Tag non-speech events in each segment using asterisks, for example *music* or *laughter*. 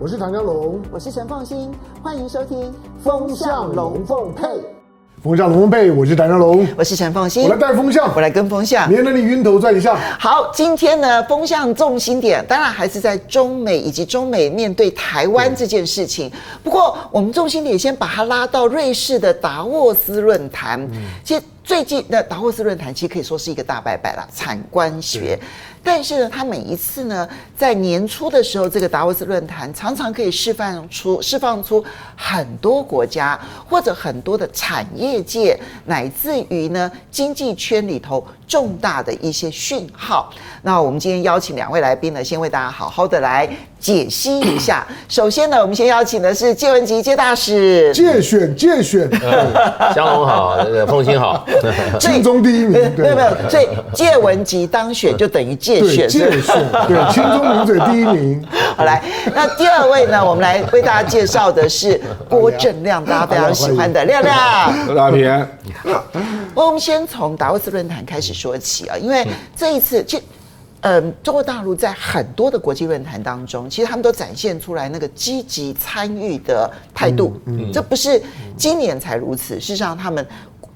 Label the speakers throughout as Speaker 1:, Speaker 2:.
Speaker 1: 我是唐江龙，
Speaker 2: 我是陈凤馨，欢迎收听《风向龙凤配》。
Speaker 1: 风向龙凤配，我是唐江龙，
Speaker 2: 我是陈凤馨，
Speaker 1: 我来带风向，
Speaker 2: 我来跟风向，
Speaker 1: 免得你晕头转向。
Speaker 2: 好，今天呢，风向重心点当然还是在中美以及中美面对台湾这件事情。不过，我们重心点先把它拉到瑞士的达沃斯论坛。其实最近的达沃斯论坛，其实可以说是一个大拜拜了，产官学。但是呢，他每一次呢，在年初的时候，这个达沃斯论坛常常可以释放出释放出很多国家或者很多的产业界，乃至于呢经济圈里头重大的一些讯号。那我们今天邀请两位来宾呢，先为大家好好的来解析一下。首先呢，我们先邀请的是介文吉介大使。
Speaker 1: 介选介选，
Speaker 3: 湘 *laughs* 龙好，那个凤馨好，
Speaker 1: 亲中第一名。*laughs*
Speaker 2: 对，没有，所以介文吉当选就等于介。
Speaker 1: 对，介选，对，亲中名嘴第一名。
Speaker 2: 好，来，那第二位呢？我们来为大家介绍的是 *laughs* 郭正亮，大家非常喜欢的亮亮。*laughs*
Speaker 4: 大平。
Speaker 2: 好，我们先从达沃斯论坛开始说起啊，因为这一次，就嗯，中国大陆在很多的国际论坛当中，其实他们都展现出来那个积极参与的态度。嗯，这不是今年才如此，事实上他们。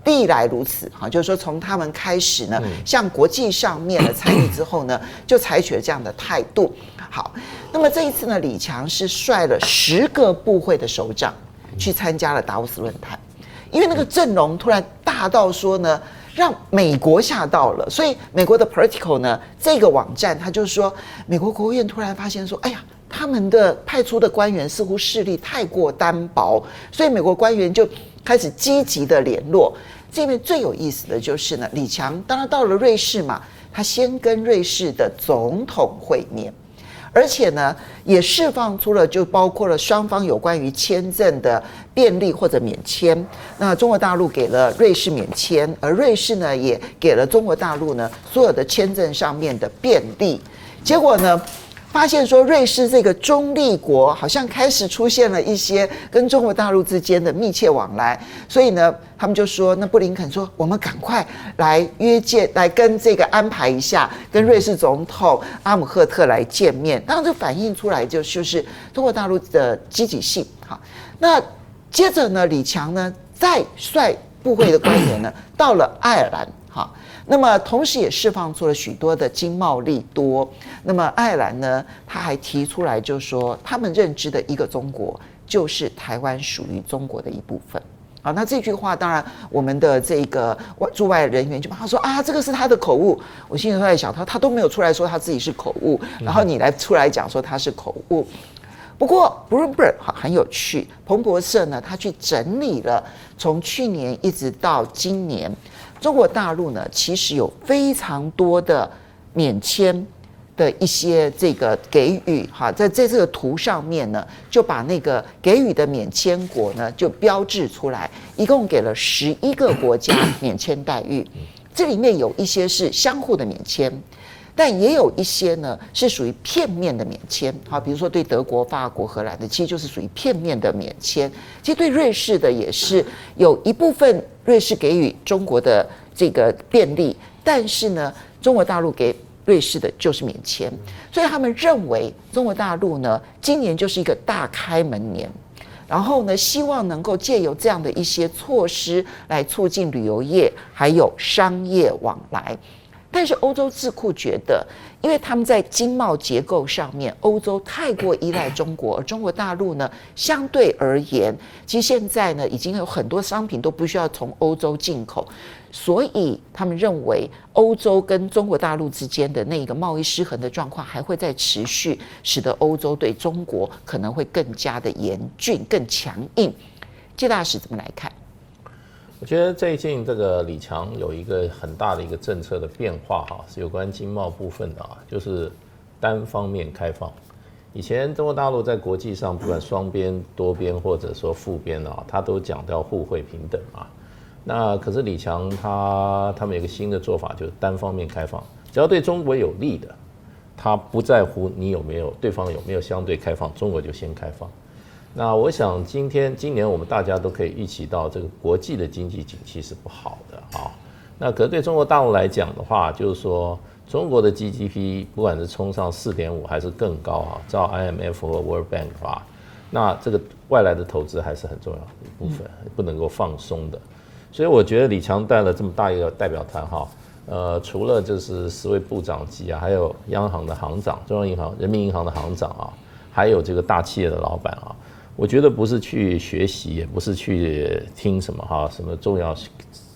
Speaker 2: 历来如此，哈，就是说从他们开始呢，向国际上面的参与之后呢，*coughs* 就采取了这样的态度。好，那么这一次呢，李强是率了十个部会的首长去参加了达沃斯论坛，因为那个阵容突然大到说呢，让美国吓到了，所以美国的 Political 呢这个网站，他就说，美国国务院突然发现说，哎呀，他们的派出的官员似乎势力太过单薄，所以美国官员就。开始积极的联络，这边最有意思的就是呢，李强当然到了瑞士嘛，他先跟瑞士的总统会面，而且呢也释放出了就包括了双方有关于签证的便利或者免签，那中国大陆给了瑞士免签，而瑞士呢也给了中国大陆呢所有的签证上面的便利，结果呢，发现说，瑞士这个中立国好像开始出现了一些跟中国大陆之间的密切往来，所以呢，他们就说，那布林肯说，我们赶快来约见，来跟这个安排一下，跟瑞士总统阿姆赫特来见面。当然，这反映出来就就是中国大陆的积极性。好，那接着呢，李强呢再率部会的官员呢到了爱尔兰。好。那么，同时也释放出了许多的经贸利多。那么，爱尔兰呢，他还提出来，就说他们认知的一个中国，就是台湾属于中国的一部分。好，那这句话，当然我们的这个外驻外人员就帮他说啊，这个是他的口误。我心里在想，他他都没有出来说他自己是口误，然后你来出来讲说他是口误。不过，Bloomberg 好很有趣，彭博社呢，他去整理了从去年一直到今年。中国大陆呢，其实有非常多的免签的一些这个给予哈，在在这个图上面呢，就把那个给予的免签国呢就标志出来，一共给了十一个国家免签待遇，这里面有一些是相互的免签。但也有一些呢，是属于片面的免签，好，比如说对德国、法国、荷兰的，其实就是属于片面的免签。其实对瑞士的也是有一部分瑞士给予中国的这个便利，但是呢，中国大陆给瑞士的就是免签。所以他们认为中国大陆呢，今年就是一个大开门年，然后呢，希望能够借由这样的一些措施来促进旅游业还有商业往来。但是欧洲智库觉得，因为他们在经贸结构上面，欧洲太过依赖中国，而中国大陆呢，相对而言，其实现在呢，已经有很多商品都不需要从欧洲进口，所以他们认为，欧洲跟中国大陆之间的那个贸易失衡的状况还会再持续，使得欧洲对中国可能会更加的严峻、更强硬。介大使怎么来看？
Speaker 3: 我觉得最近这个李强有一个很大的一个政策的变化哈，是有关经贸部分的啊，就是单方面开放。以前中国大陆在国际上不管双边、多边或者说复边啊，他都讲到互惠平等啊。那可是李强他他们有个新的做法，就是单方面开放，只要对中国有利的，他不在乎你有没有对方有没有相对开放，中国就先开放。那我想，今天今年我们大家都可以预期到，这个国际的经济景气是不好的啊。那可是对中国大陆来讲的话，就是说，中国的 GDP 不管是冲上四点五还是更高啊，照 IMF 和 World Bank 啊，那这个外来的投资还是很重要的一部分，不能够放松的。所以我觉得李强带了这么大一个代表团哈，呃，除了就是十位部长级啊，还有央行的行长、中央银行、人民银行的行长啊，还有这个大企业的老板啊，我觉得不是去学习，也不是去听什么哈，什么重要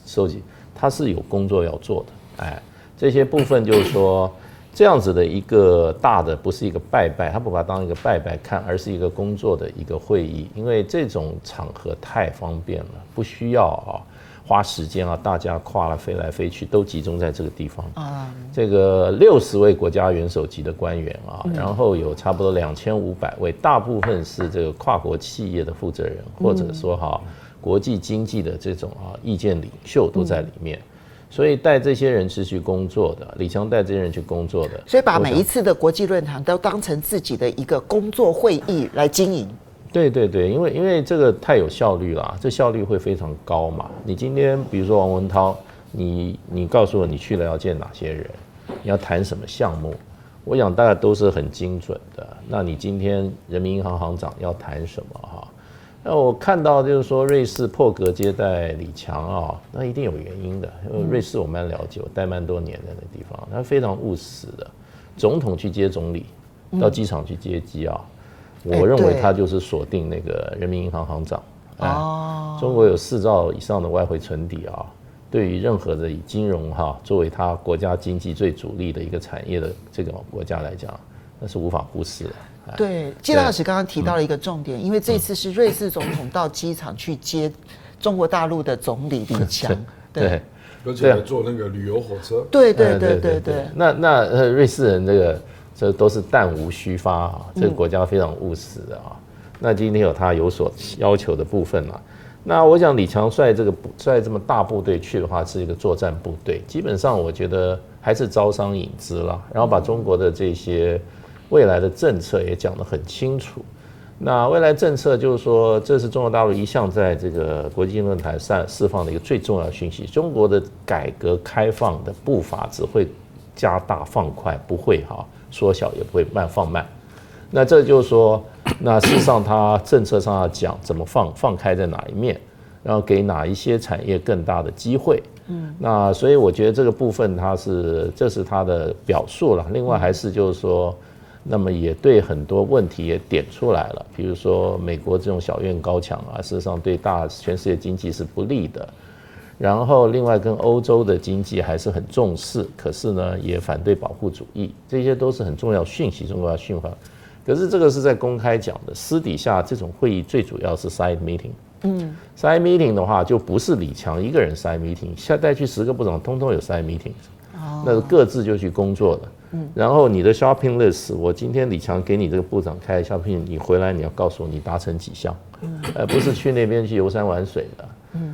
Speaker 3: 收集，他是有工作要做的，哎。这些部分就是说，这样子的一个大的，不是一个拜拜，他不把它当一个拜拜看，而是一个工作的一个会议。因为这种场合太方便了，不需要啊花时间啊，大家跨了飞来飞去，都集中在这个地方。啊，这个六十位国家元首级的官员啊，然后有差不多两千五百位，大部分是这个跨国企业的负责人，或者说哈国际经济的这种啊意见领袖都在里面。所以带这些人是去工作的，李强带这些人去工作的，
Speaker 2: 所以把每一次的国际论坛都当成自己的一个工作会议来经营。
Speaker 3: 对对对，因为因为这个太有效率了，这效率会非常高嘛。你今天比如说王文涛，你你告诉我你去了要见哪些人，你要谈什么项目，我想大家都是很精准的。那你今天人民银行行长要谈什么哈？那我看到就是说瑞士破格接待李强啊，那一定有原因的。因为瑞士我蛮了解，我待蛮多年的那地方，他非常务实的。总统去接总理，到机场去接机啊，我认为他就是锁定那个人民银行行长。哦，中国有四兆以上的外汇存底啊，对于任何的以金融哈作为他国家经济最主力的一个产业的这个国家来讲，那是无法忽视的。
Speaker 2: 对，季老师刚刚提到了一个重点，因为这次是瑞士总统到机场去接中国大陆的总理李强，
Speaker 3: 对，
Speaker 1: 而且坐那个旅游火车，
Speaker 2: 对对对对对。
Speaker 3: 那那呃，瑞士人这个这都是弹无虚发啊，这个国家非常务实的啊。那今天有他有所要求的部分啊。那我想李强率这个率这么大部队去的话，是一个作战部队，基本上我觉得还是招商引资了，然后把中国的这些。未来的政策也讲得很清楚。那未来政策就是说，这是中国大陆一向在这个国际论坛上释放的一个最重要讯息。中国的改革开放的步伐只会加大放快，不会哈缩小，也不会慢放慢。那这就是说，*coughs* 那事实上它政策上要讲怎么放放开在哪一面，然后给哪一些产业更大的机会。嗯，那所以我觉得这个部分它是这是它的表述了。另外还是就是说。那么也对很多问题也点出来了，比如说美国这种小院高墙啊，事实上对大全世界经济是不利的。然后另外跟欧洲的经济还是很重视，可是呢也反对保护主义，这些都是很重要讯息，中国要训话。可是这个是在公开讲的，私底下这种会议最主要是 side meeting。嗯，side meeting 的话就不是李强一个人 side meeting，下带去十个部长，通通有 side meeting，那各自就去工作了。嗯然后你的 shopping list，我今天李强给你这个部长开 shopping，你回来你要告诉我你达成几项，而不是去那边去游山玩水的。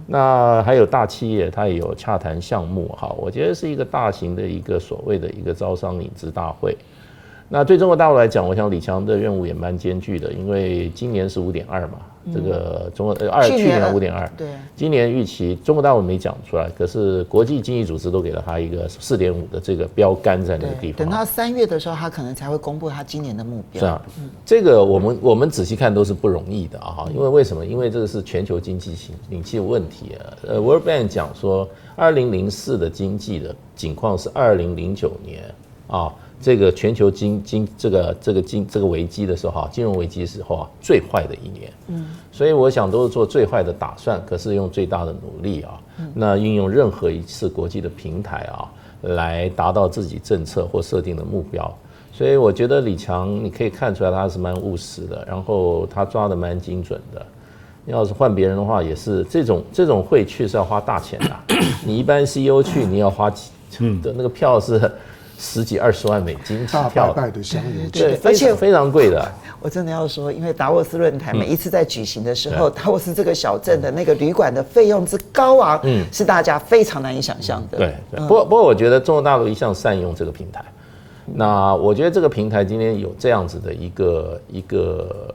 Speaker 3: 那还有大企业，它也有洽谈项目哈，我觉得是一个大型的一个所谓的一个招商引资大会。那对中国大陆来讲，我想李强的任务也蛮艰巨的，因为今年是五点二嘛。这个中国呃二去年五点二，对，今年预期中国大陆没讲出来，可是国际经济组织都给了他一个四点五的这个标杆在那个地方。
Speaker 2: 等到三月的时候，他可能才会公布他今年的目标。
Speaker 3: 是啊，这个我们我们仔细看都是不容易的啊，因为为什么？因为这个是全球经济景气的问题啊。呃，World Bank 讲说，二零零四的经济的景况是二零零九年啊。这个全球经经这个这个经这个危机的时候哈，金融危机的时候啊，最坏的一年。嗯，所以我想都是做最坏的打算，可是用最大的努力啊，那运用任何一次国际的平台啊，来达到自己政策或设定的目标。所以我觉得李强，你可以看出来他是蛮务实的，然后他抓的蛮精准的。要是换别人的话，也是这种这种会去是要花大钱的。你一般 CEO 去，你要花几的那个票是。十几二十万美金起跳
Speaker 1: 的。香油，
Speaker 3: 对，而且非常贵的。
Speaker 2: 我真的要说，因为达沃斯论坛每一次在举行的时候，达沃斯这个小镇的那个旅馆的费用之高昂，嗯，是大家非常难以想象的。
Speaker 3: 对，不过不过，我觉得中国大陆一向善用这个平台。那我觉得这个平台今天有这样子的一个一个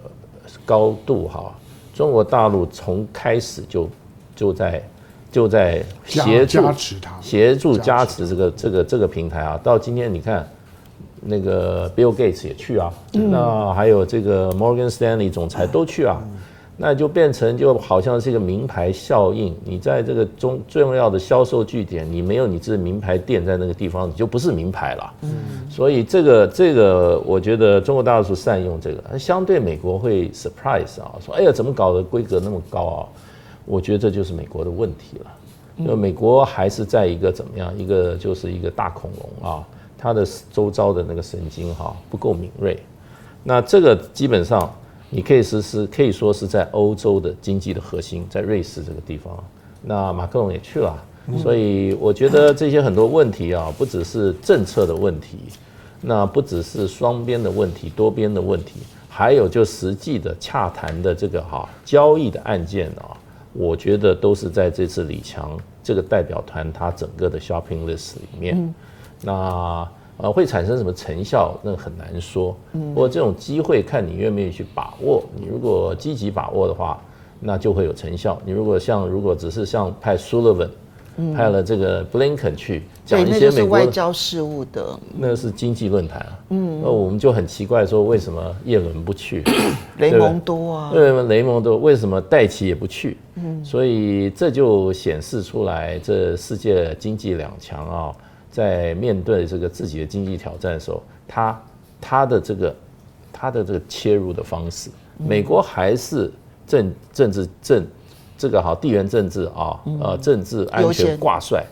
Speaker 3: 高度哈，中国大陆从开始就就在就在协助
Speaker 1: 加持他，
Speaker 3: 协助加持这个这个这个平台啊。到今天你看，那个 Bill Gates 也去啊，那还有这个 Morgan Stanley 总裁都去啊。那就变成就好像是一个名牌效应，你在这个中最重要的销售据点，你没有你这名牌店在那个地方，你就不是名牌了。嗯，所以这个这个，我觉得中国大陆是善用这个，相对美国会 surprise 啊，说哎呀，怎么搞的规格那么高啊？我觉得这就是美国的问题了，因为美国还是在一个怎么样，一个就是一个大恐龙啊，它的周遭的那个神经哈不够敏锐，那这个基本上。你可以实施，可以说是在欧洲的经济的核心，在瑞士这个地方。那马克龙也去了，所以我觉得这些很多问题啊，不只是政策的问题，那不只是双边的问题、多边的问题，还有就实际的洽谈的这个哈交易的案件啊，我觉得都是在这次李强这个代表团他整个的 shopping list 里面。那。呃，会产生什么成效？那很难说。不过这种机会看你愿不愿意去把握。你如果积极把握的话，那就会有成效。你如果像如果只是像派 Sullivan，派了这个 Blinken 去讲一些美国
Speaker 2: 外交事务的，
Speaker 3: 那是经济论坛啊。嗯，那我们就很奇怪说，为什么叶伦不去？*coughs*
Speaker 2: 雷蒙多啊？
Speaker 3: 为什么，雷蒙多为什么戴奇也不去？嗯，所以这就显示出来，这世界经济两强啊。在面对这个自己的经济挑战的时候，他他的这个他的这个切入的方式，美国还是政政治政这个好地缘政治啊，呃政治安全挂帅，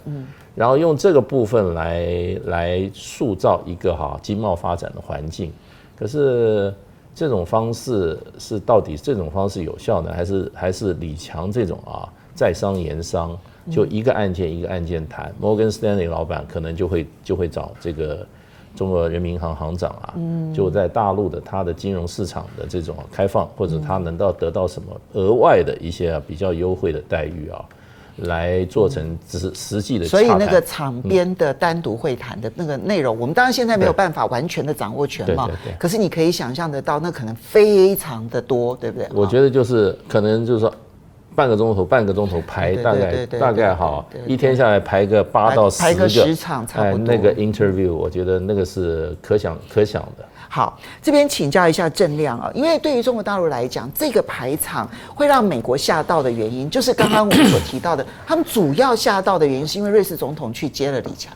Speaker 3: 然后用这个部分来来塑造一个哈经贸发展的环境。可是这种方式是到底这种方式有效呢，还是还是李强这种啊在商言商？就一个案件一个案件谈，摩根斯丹利老板可能就会就会找这个中国人民银行行长啊，就在大陆的他的金融市场的这种开放，或者他能到得到什么额外的一些比较优惠的待遇啊，来做成实实际的。
Speaker 2: 所以那个场边的单独会谈的那个内容，我们当然现在没有办法完全的掌握全貌，可是你可以想象得到，那可能非常的多，对不对？
Speaker 3: 我觉得就是可能就是说。半个钟头，半个钟头排大概大概哈，一天下来排个八到十个，
Speaker 2: 排个十场差不多。
Speaker 3: 那个 interview，我觉得那个是可想可想的。
Speaker 2: 好，这边请教一下郑亮啊，因为对于中国大陆来讲，这个排场会让美国吓到的原因，就是刚刚我们所提到的，他们主要吓到的原因是因为瑞士总统去接了李强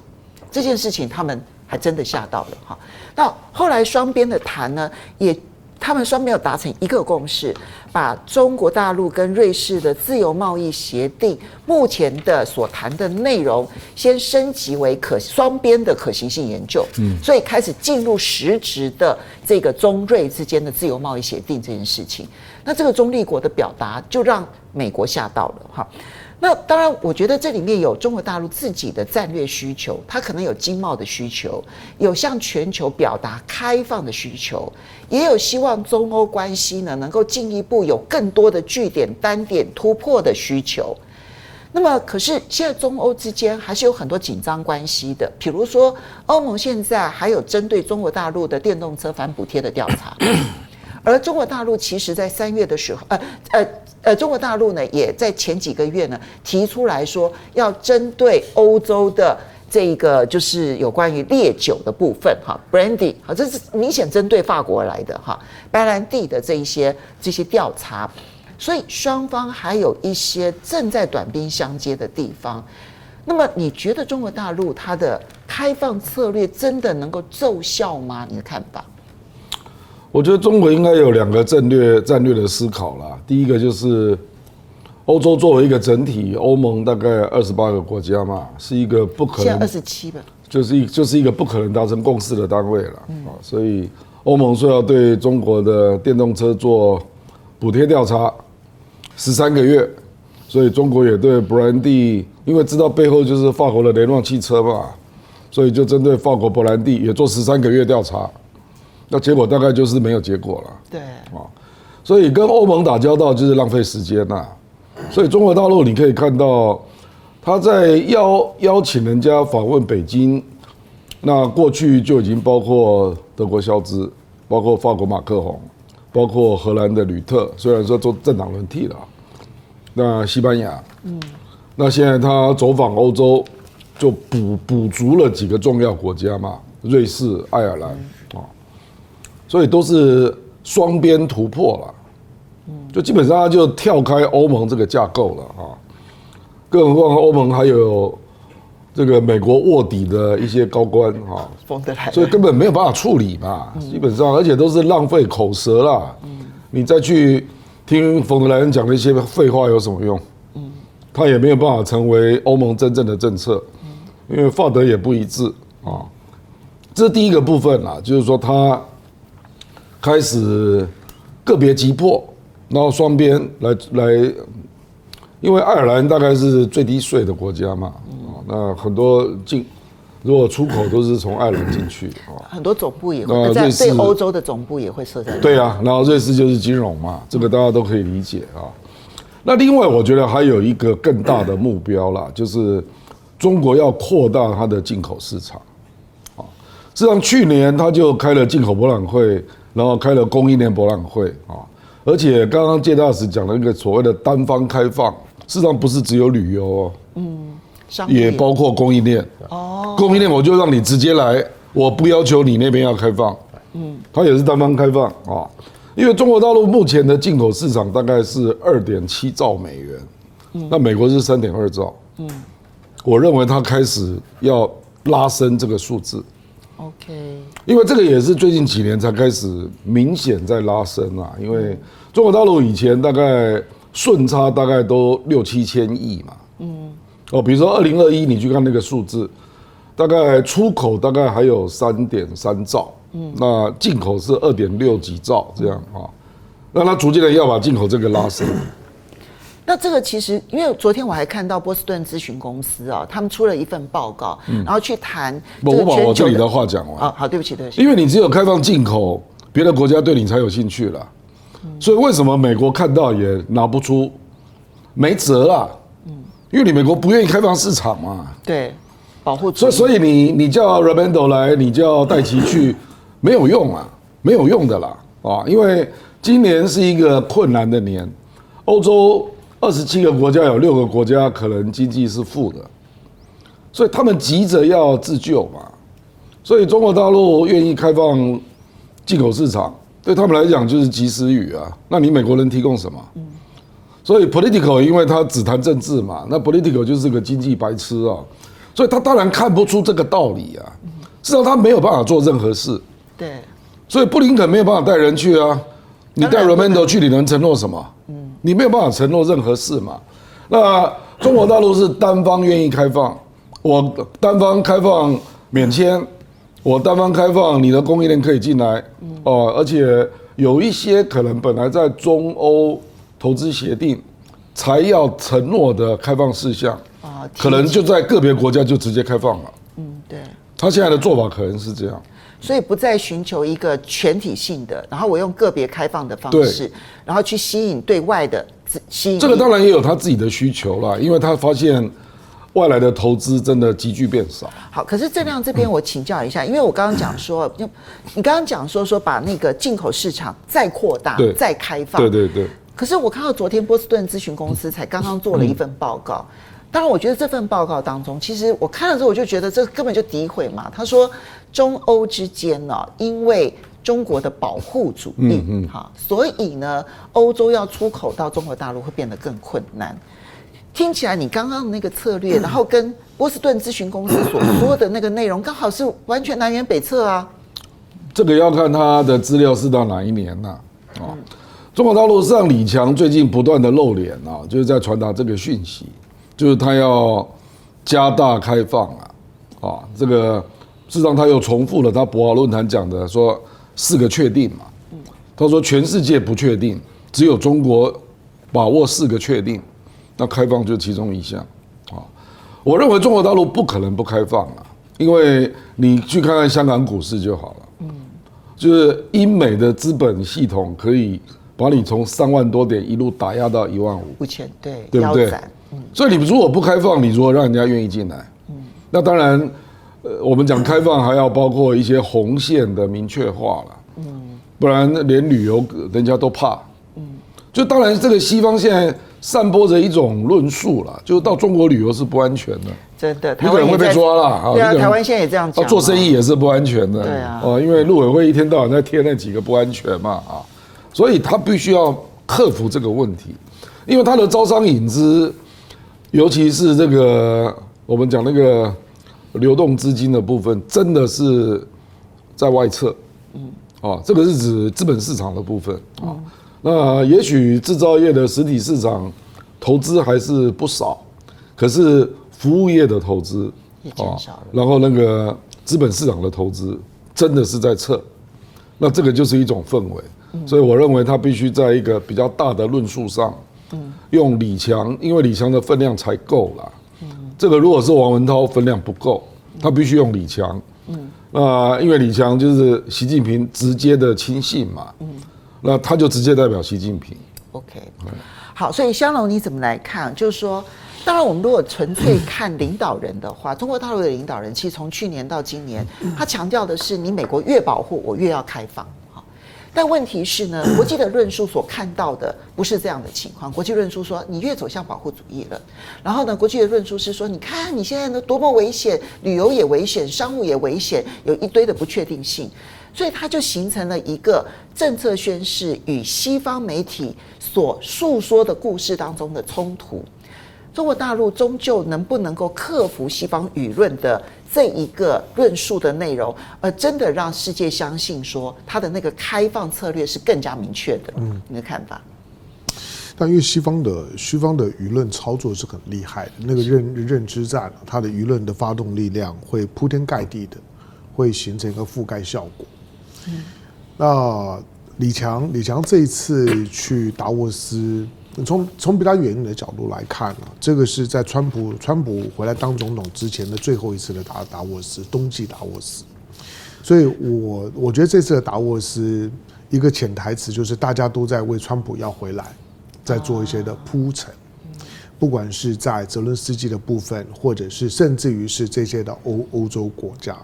Speaker 2: 这件事情，他们还真的吓到了哈。那后来双边的谈呢，也。他们双没有达成一个共识，把中国大陆跟瑞士的自由贸易协定目前的所谈的内容，先升级为可双边的可行性研究。嗯，所以开始进入实质的这个中瑞之间的自由贸易协定这件事情。那这个中立国的表达，就让美国吓到了哈。那当然，我觉得这里面有中国大陆自己的战略需求，它可能有经贸的需求，有向全球表达开放的需求，也有希望中欧关系呢能够进一步有更多的据点单点突破的需求。那么，可是现在中欧之间还是有很多紧张关系的，比如说欧盟现在还有针对中国大陆的电动车反补贴的调查。而中国大陆其实，在三月的时候，呃呃呃，中国大陆呢，也在前几个月呢，提出来说，要针对欧洲的这个，就是有关于烈酒的部分，哈，brandy，好，这是明显针对法国来的，哈，白兰地的这一些这些调查，所以双方还有一些正在短兵相接的地方。那么，你觉得中国大陆它的开放策略真的能够奏效吗？你的看法？
Speaker 1: 我觉得中国应该有两个战略战略的思考啦。第一个就是欧洲作为一个整体，欧盟大概二十八个国家嘛，是一个不可能，
Speaker 2: 二十七吧，
Speaker 1: 就是一就是一个不可能达成共识的单位了啊。所以欧盟说要对中国的电动车做补贴调查十三个月，所以中国也对勃兰地，因为知道背后就是法国的雷诺汽车嘛，所以就针对法国勃兰地也做十三个月调查。那结果大概就是没有结果了。
Speaker 2: 对，
Speaker 1: 啊，所以跟欧盟打交道就是浪费时间呐。所以中国大陆你可以看到，他在邀邀请人家访问北京，那过去就已经包括德国肖兹，包括法国马克宏，包括荷兰的吕特，虽然说做政党轮替了，那西班牙，嗯，那现在他走访欧洲，就补补足了几个重要国家嘛，瑞士、爱尔兰啊，所以都是双边突破了，就基本上他就跳开欧盟这个架构了啊，更何况欧盟还有这个美国卧底的一些高官啊，所以根本没有办法处理嘛，基本上而且都是浪费口舌啦，你再去听冯德莱恩讲那些废话有什么用？他也没有办法成为欧盟真正的政策，因为法德也不一致啊。这是第一个部分啦，就是说他开始个别击破，然后双边来来，因为爱尔兰大概是最低税的国家嘛，啊，那很多进如果出口都是从爱尔兰进去啊，
Speaker 2: 很多总部也会在对欧洲的总部也会设在
Speaker 1: 对啊，然后瑞士就是金融嘛，这个大家都可以理解啊。那另外，我觉得还有一个更大的目标啦，就是中国要扩大它的进口市场。啊，实际上去年他就开了进口博览会，然后开了供应链博览会啊，而且刚刚介大使讲了一个所谓的单方开放，事实上不是只有旅游哦，嗯，也包括供应链。哦，供应链我就让你直接来，我不要求你那边要开放，嗯，它也是单方开放啊。因为中国大陆目前的进口市场大概是二点七兆美元，嗯，那美国是三点二兆，嗯，我认为它开始要拉升这个数字
Speaker 2: ，OK，
Speaker 1: 因为这个也是最近几年才开始明显在拉升啊，因为中国大陆以前大概顺差大概都六七千亿嘛，嗯，哦，比如说二零二一你去看那个数字，大概出口大概还有三点三兆。嗯，那进口是二点六几兆这样啊，那它逐渐的要把进口这个拉升。
Speaker 2: 那这个其实，因为昨天我还看到波士顿咨询公司啊，他们出了一份报告，然后去谈。
Speaker 1: 我把我这里的话讲完
Speaker 2: 啊，好，对不起，对不起。
Speaker 1: 因为你只有开放进口，别的国家对你才有兴趣了。所以为什么美国看到也拿不出，没辙啊？嗯，因为你美国不愿意开放市场嘛。
Speaker 2: 对，保护。
Speaker 1: 所以，所以你你叫 Raimondo 来，你叫戴奇去。没有用啊，没有用的啦啊！因为今年是一个困难的年，欧洲二十七个国家有六个国家可能经济是负的，所以他们急着要自救嘛。所以中国大陆愿意开放进口市场，对他们来讲就是及时雨啊。那你美国能提供什么？所以 political 因为他只谈政治嘛，那 political 就是个经济白痴啊，所以他当然看不出这个道理啊。至少他没有办法做任何事。
Speaker 2: 对，
Speaker 1: 所以布林肯没有办法带人去啊，你带 Raimondo 去，你能承诺什么？嗯，你没有办法承诺任何事嘛。那中国大陆是单方愿意开放，我单方开放免签，我单方开放你的供应链可以进来，哦，而且有一些可能本来在中欧投资协定才要承诺的开放事项，可能就在个别国家就直接开放了。
Speaker 2: 嗯，对，
Speaker 1: 他现在的做法可能是这样。
Speaker 2: 所以不再寻求一个全体性的，然后我用个别开放的方式，然后去吸引对外的吸引。这
Speaker 1: 个当然也有他自己的需求啦，因为他发现外来的投资真的急剧变少。
Speaker 2: 好，可是郑亮这边我请教一下，因为我刚刚讲说，你刚刚讲说说把那个进口市场再扩大、再开放，
Speaker 1: 对对对。
Speaker 2: 可是我看到昨天波士顿咨询公司才刚刚做了一份报告。当然，我觉得这份报告当中，其实我看了之后，我就觉得这根本就诋毁嘛。他说，中欧之间呢，因为中国的保护主义，嗯哈，所以呢，欧洲要出口到中国大陆会变得更困难。听起来你刚刚的那个策略，*clears throat* 然后跟波士顿咨询公司所说的那个内容，刚好是完全南辕北辙啊。
Speaker 1: 这个要看他的资料是到哪一年呐？啊，中国大陆上李强最近不断的露脸啊，就是在传达这个讯息。就是他要加大开放啊，啊，这个事实上他又重复了他博鳌论坛讲的说四个确定嘛，他说全世界不确定，只有中国把握四个确定，那开放就是其中一项啊。我认为中国大陆不可能不开放啊，因为你去看看香港股市就好了，嗯，就是英美的资本系统可以把你从三万多点一路打压到一万五，
Speaker 2: 五千对，
Speaker 1: 对不对？所以你如果不开放，你如果让人家愿意进来，那当然，呃，我们讲开放还要包括一些红线的明确化了，嗯。不然连旅游人家都怕，就当然这个西方现在散播着一种论述了，就是到中国旅游是不安全的，
Speaker 2: 真的，
Speaker 1: 有可能会被抓了啊。
Speaker 2: 对啊，台湾现在也这样讲。
Speaker 1: 做生意也是不安全的，
Speaker 2: 对啊，
Speaker 1: 哦，因为陆委会一天到晚在贴那几个不安全嘛啊，所以他必须要克服这个问题，因为他的招商引资，尤其是这个我们讲那个流动资金的部分，真的是在外侧，嗯，哦，这个是指资本市场的部分啊。那也许制造业的实体市场投资还是不少，可是服务业的投资
Speaker 2: 也减少了。
Speaker 1: 然后那个资本市场的投资真的是在撤，那这个就是一种氛围。所以我认为它必须在一个比较大的论述上，用李强，因为李强的分量才够啦。嗯。这个如果是王文涛分量不够，他必须用李强。嗯那因为李强就是习近平直接的亲信嘛。嗯那他就直接代表习近平。
Speaker 2: OK，好，所以香龙你怎么来看？就是说，当然我们如果纯粹看领导人的话，中国大陆的领导人其实从去年到今年，他强调的是你美国越保护我越要开放。但问题是呢，*clears throat* 国际的论述所看到的不是这样的情况。国际论述说你越走向保护主义了，然后呢，国际的论述是说，你看你现在呢多么危险，旅游也危险，商务也危险，有一堆的不确定性。所以它就形成了一个政策宣示与西方媒体所诉说的故事当中的冲突。中国大陆终究能不能够克服西方舆论的这一个论述的内容，而真的让世界相信说它的那个开放策略是更加明确的？嗯，你的看法？
Speaker 4: 但因为西方的西方的舆论操作是很厉害的，那个认认知战，它的舆论的发动力量会铺天盖地的，会形成一个覆盖效果。嗯，那李强，李强这一次去达沃斯，从从比较远一点的角度来看啊，这个是在川普川普回来当总统之前的最后一次的达达沃斯，冬季达沃斯。所以我我觉得这次的达沃斯一个潜台词就是大家都在为川普要回来，在做一些的铺陈，不管是在泽伦斯基的部分，或者是甚至于是这些的欧欧洲国家。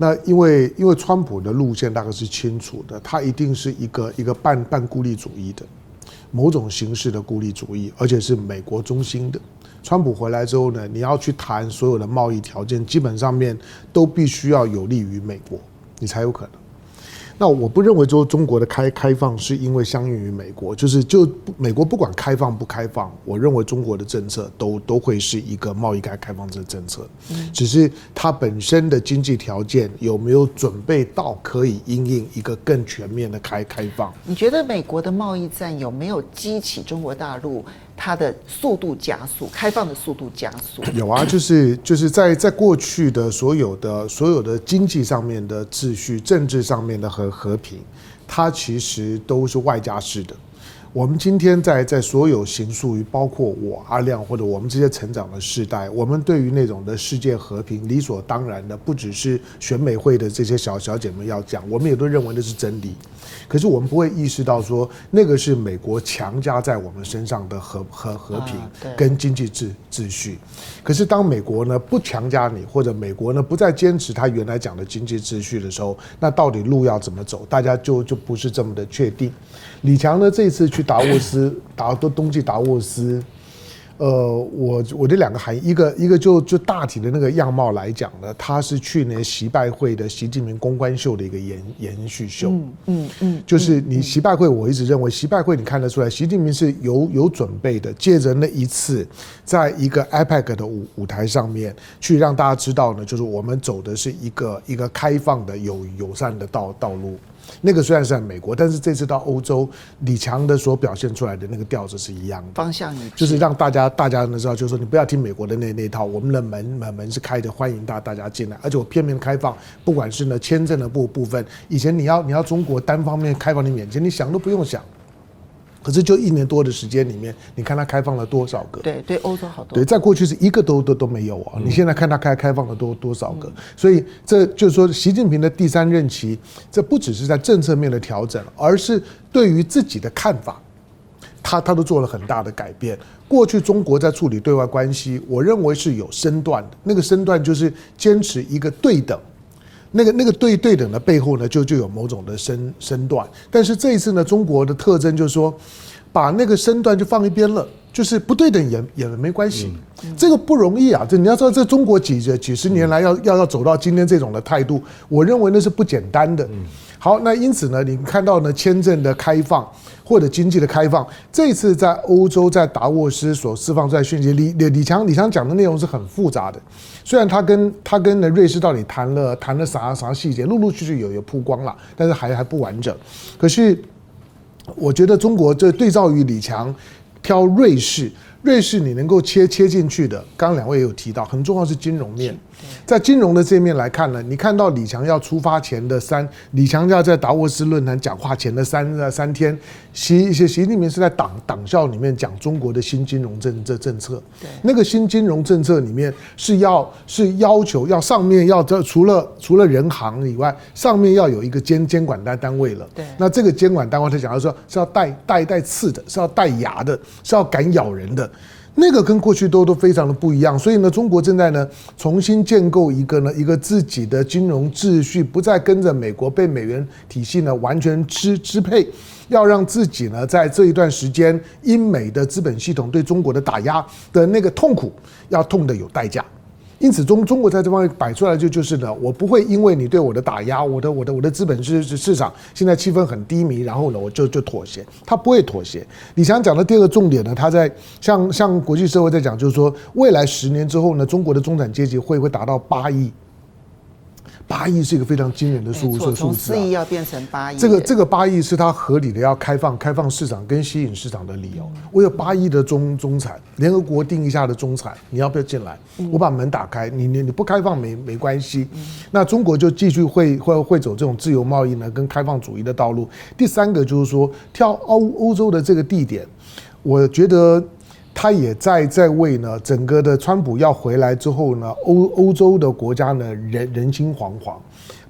Speaker 4: 那因为因为川普的路线大概是清楚的，他一定是一个一个半半孤立主义的，某种形式的孤立主义，而且是美国中心的。川普回来之后呢，你要去谈所有的贸易条件，基本上面都必须要有利于美国，你才有可能。那我不认为说中国的开开放是因为相应于美国，就是就美国不管开放不开放，我认为中国的政策都都会是一个贸易开开放这个政策，只是它本身的经济条件有没有准备到可以应应一个更全面的开开放？
Speaker 2: 你觉得美国的贸易战有没有激起中国大陆？它的速度加速，开放的速度加速。*coughs*
Speaker 4: 有啊，就是就是在在过去的所有的所有的经济上面的秩序、政治上面的和和平，它其实都是外加式的。我们今天在在所有形塑于包括我阿亮或者我们这些成长的世代，我们对于那种的世界和平理所当然的，不只是选美会的这些小小姐们要讲，我们也都认为那是真理。可是我们不会意识到说，那个是美国强加在我们身上的和和和平跟经济秩秩序。可是当美国呢不强加你，或者美国呢不再坚持他原来讲的经济秩序的时候，那到底路要怎么走？大家就就不是这么的确定。李强呢这次去达沃斯，达都冬季达沃斯。呃，我我的两个含义，一个一个就就大体的那个样貌来讲呢，它是去年习拜会的习近平公关秀的一个延延续秀。嗯嗯嗯，就是你习拜会，我一直认为习拜会你看得出来，习近平是有有准备的，借着那一次，在一个 APEC 的舞舞台上面，去让大家知道呢，就是我们走的是一个一个开放的有友善的道道路。那个虽然是在美国，但是这次到欧洲，李强的所表现出来的那个调子是一样的，
Speaker 2: 方向
Speaker 4: 就是让大家大家能知道，就是说你不要听美国的那那套，我们的门门门是开的，欢迎大大家进来，而且我片面开放，不管是呢签证的部部分，以前你要你要中国单方面开放你免签，你想都不用想。可是就一年多的时间里面，你看它开放了多少个？
Speaker 2: 对对，欧洲好多。
Speaker 4: 对，在过去是一个都都都没有啊！你现在看它开开放了多多少个？所以这就是说，习近平的第三任期，这不只是在政策面的调整，而是对于自己的看法，他他都做了很大的改变。过去中国在处理对外关系，我认为是有身段的，那个身段就是坚持一个对等。那个那个对对等的背后呢，就就有某种的身身段。但是这一次呢，中国的特征就是说，把那个身段就放一边了，就是不对等也也没关系。嗯、这个不容易啊！这你要知道，这中国几几十年来要要要走到今天这种的态度，我认为那是不简单的。好，那因此呢，你看到呢，签证的开放或者经济的开放，这次在欧洲在达沃斯所释放出来讯息，李李李强李强讲的内容是很复杂的。虽然他跟他跟呢瑞士到底谈了谈了啥啥细节，陆陆续续有有曝光了，但是还还不完整。可是我觉得中国这对照于李强挑瑞士。瑞士你能够切切进去的，刚刚两位也有提到，很重要是金融面。在金融的这面来看呢，你看到李强要出发前的三，李强要在达沃斯论坛讲话前的三三天，习习习近平是在党党校里面讲中国的新金融政这政策。对，那个新金融政策里面是要是要求要上面要这除了除了人行以外，上面要有一个监监管单单位了。对，那这个监管单位他讲到说是要带带带刺的，是要带牙的，是要敢咬人的。那个跟过去都都非常的不一样，所以呢，中国正在呢重新建构一个呢一个自己的金融秩序，不再跟着美国被美元体系呢完全支支配，要让自己呢在这一段时间英美的资本系统对中国的打压的那个痛苦，要痛的有代价。因此，中中国在这方面摆出来就就是呢，我不会因为你对我的打压，我的我的我的资本市市场现在气氛很低迷，然后呢，我就就妥协，他不会妥协。李强讲的第二个重点呢，他在像像国际社会在讲，就是说未来十年之后呢，中国的中产阶级会会达到八亿。八亿是一个非常惊人的数字，从
Speaker 2: 四亿要变成八亿。
Speaker 4: 这个这个八亿是他合理的要开放开放市场跟吸引市场的理由。我有八亿的中中产，联合国定义下的中产，你要不要进来？我把门打开，你你你不开放没没关系。那中国就继续会会会走这种自由贸易呢跟开放主义的道路。第三个就是说，挑欧欧洲的这个地点，我觉得。他也在在为呢，整个的川普要回来之后呢，欧欧洲的国家呢人人心惶惶。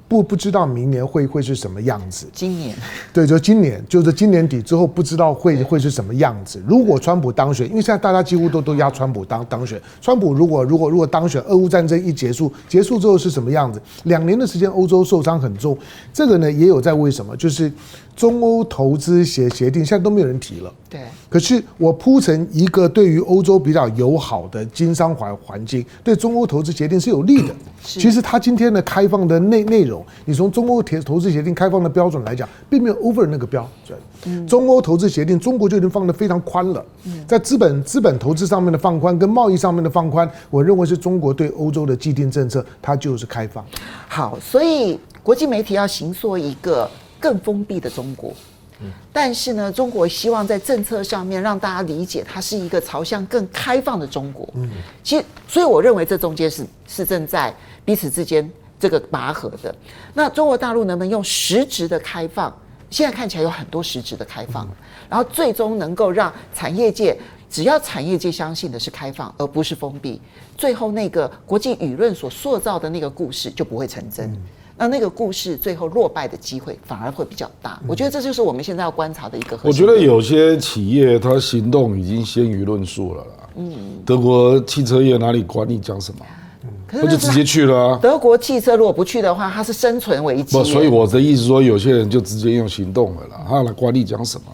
Speaker 4: 不不知道明年会会是什么样子。
Speaker 2: 今年，
Speaker 4: 对，就今年，就是今年底之后，不知道会会是什么样子。如果川普当选，因为现在大家几乎都都压川普当当选。川普如果如果如果当选，俄乌战争一结束，结束之后是什么样子？两年的时间，欧洲受伤很重。这个呢，也有在为什么？就是中欧投资协协定，现在都没有人提了。
Speaker 2: 对。
Speaker 4: 可是我铺成一个对于欧洲比较友好的经商环环境，对中欧投资协定是有利的。其实它今天的开放的内内容，你从中欧投投资协定开放的标准来讲，并没有 over 那个标准。中欧投资协定，中国就已经放得非常宽了。在资本资本投资上面的放宽，跟贸易上面的放宽，我认为是中国对欧洲的既定政策，它就是开放。
Speaker 2: 好，所以国际媒体要行塑一个更封闭的中国。但是呢，中国希望在政策上面让大家理解，它是一个朝向更开放的中国。嗯，其实，所以我认为这中间是是正在彼此之间这个拔河的。那中国大陆能不能用实质的开放？现在看起来有很多实质的开放，然后最终能够让产业界，只要产业界相信的是开放，而不是封闭，最后那个国际舆论所塑造的那个故事就不会成真。那那个故事最后落败的机会反而会比较大，我觉得这就是我们现在要观察的一个。
Speaker 1: 我觉得有些企业它行动已经先于论述了啦。嗯，德国汽车业哪里管你讲什么？那就直接去了啊。
Speaker 2: 德国汽车如果不去的话，它是生存危机。
Speaker 1: 不，所以我的意思说，有些人就直接用行动了啦，他来管你讲什么？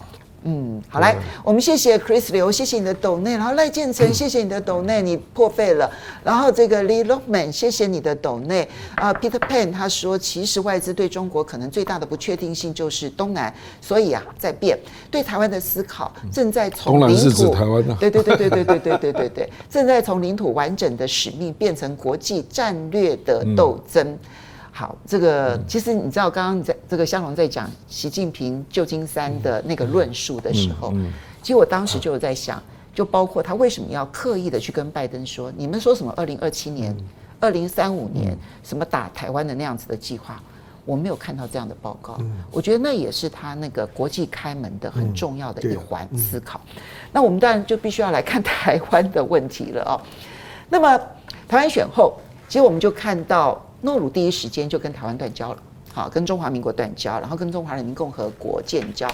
Speaker 2: 嗯，好来，我们谢谢 Chris 刘，谢谢你的抖内，然后赖建成，谢谢你的抖内，你破费了，然后这个 Lee Lockman，谢谢你的抖内，啊，Peter Pan 他说，其实外资对中国可能最大的不确定性就是东南，所以啊，在变，对台湾的思考正在从领土，是指台湾的，对对对对对对对对对对，正在从领土完整的使命变成国际战略的斗争。好，这个其实你知道，刚刚在这个香龙在讲习近平旧金山的那个论述的时候，其实我当时就有在想，就包括他为什么要刻意的去跟拜登说，你们说什么二零二七年、二零三五年什么打台湾的那样子的计划，我没有看到这样的报告。我觉得那也是他那个国际开门的很重要的一环思考。那我们当然就必须要来看台湾的问题了哦。那么台湾选后，其实我们就看到。诺鲁第一时间就跟台湾断交了，好，跟中华民国断交，然后跟中华人民共和国建交。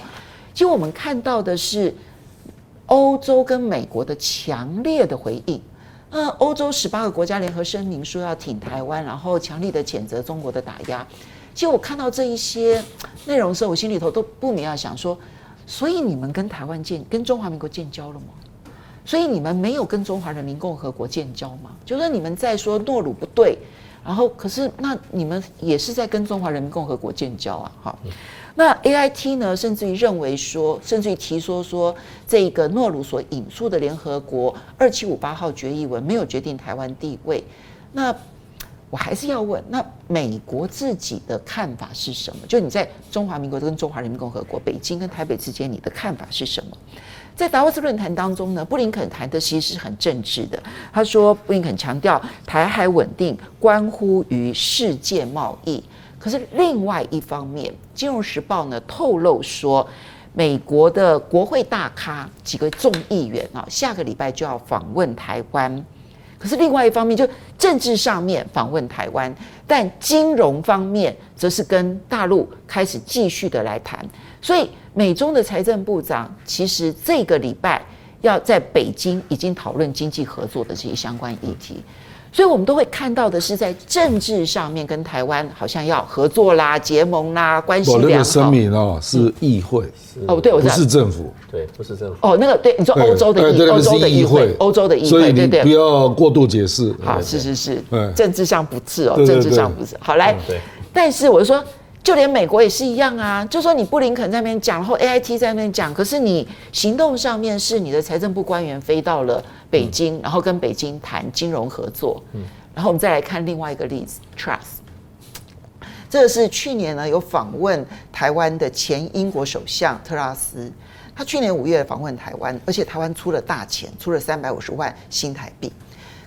Speaker 2: 其实我们看到的是欧洲跟美国的强烈的回应。那欧洲十八个国家联合声明说要挺台湾，然后强力的谴责中国的打压。其实我看到这一些内容的时候，我心里头都不免要想说，所以你们跟台湾建跟中华民国建交了吗？所以你们没有跟中华人民共和国建交吗？就是你们在说诺鲁不对，然后可是那你们也是在跟中华人民共和国建交啊？哈，那 AIT 呢，甚至于认为说，甚至于提说说这个诺鲁所引述的联合国二七五八号决议文没有决定台湾地位，那。我还是要问，那美国自己的看法是什么？就你在中华民国跟中华人民共和国、北京跟台北之间，你的看法是什么？在达沃斯论坛当中呢，布林肯谈的其实是很政治的。他说，布林肯强调台海稳定关乎于世界贸易。可是另外一方面，《金融时报》呢透露说，美国的国会大咖几个众议员啊，下个礼拜就要访问台湾。可是另外一方面，就政治上面访问台湾，但金融方面则是跟大陆开始继续的来谈。所以美中的财政部长其实这个礼拜要在北京已经讨论经济合作的这些相关议题。所以，我们都会看到的是，在政治上面跟台湾好像要合作啦、结盟啦、关系良好。我那个
Speaker 1: 声明哦，是议会
Speaker 2: 哦，对，我知道，
Speaker 1: 不是政府，
Speaker 3: 对，不是政府。
Speaker 2: 哦，那个对，你说欧洲的议，欧洲的议会，欧洲的议会，
Speaker 1: 所以你不要过度解释。
Speaker 2: 好，是是是，政治上不是哦，政治上不是。好，来，但是我就说。就连美国也是一样啊，就说你布林肯在那边讲，然后 AIT 在那边讲，可是你行动上面是你的财政部官员飞到了北京，然后跟北京谈金融合作。嗯然后我们再来看另外一个例子，Trust 这个是去年呢有访问台湾的前英国首相特拉斯，他去年五月访问台湾，而且台湾出了大钱，出了三百五十万新台币。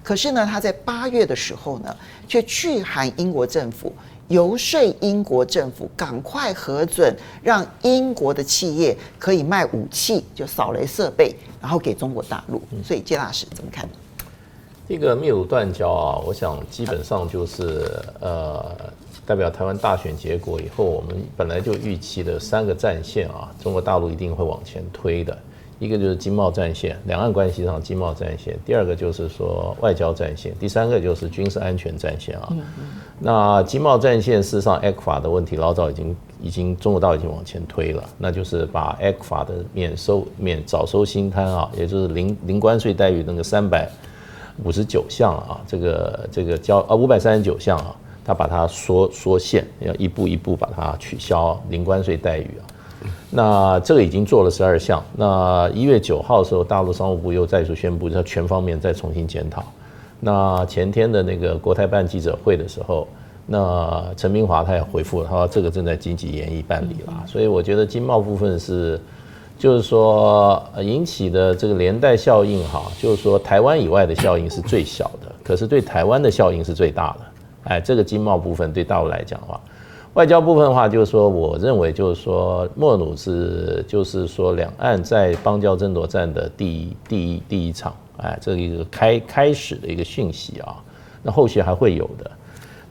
Speaker 2: 可是呢，他在八月的时候呢，却去函英国政府。游说英国政府赶快核准，让英国的企业可以卖武器，就扫雷设备，然后给中国大陆。所以，谢大使怎么看？
Speaker 3: 这个秘鲁断交啊，我想基本上就是呃，代表台湾大选结果以后，我们本来就预期的三个战线啊，中国大陆一定会往前推的。一个就是经贸战线，两岸关系上经贸战线；第二个就是说外交战线；第三个就是军事安全战线啊。那经贸战线事实上，ECFA 的问题老早已经已经中国大陆已经往前推了，那就是把 ECFA 的免收免早收新摊啊，也就是零零关税待遇那个三百五十九项啊，这个这个交啊五百三十九项啊，他把它缩缩限，要一步一步把它取消零关税待遇啊。那这个已经做了十二项。那一月九号的时候，大陆商务部又再次宣布，要全方面再重新检讨。那前天的那个国台办记者会的时候，那陈明华他也回复了，他说这个正在积极研议办理了。所以我觉得经贸部分是，就是说引起的这个连带效应哈，就是说台湾以外的效应是最小的，可是对台湾的效应是最大的。哎，这个经贸部分对大陆来讲的话。外交部分的话，就是说，我认为就是说，莫努是就是说，两岸在邦交争夺战的第一第一第一场，哎，这一个开开始的一个讯息啊，那后续还会有的。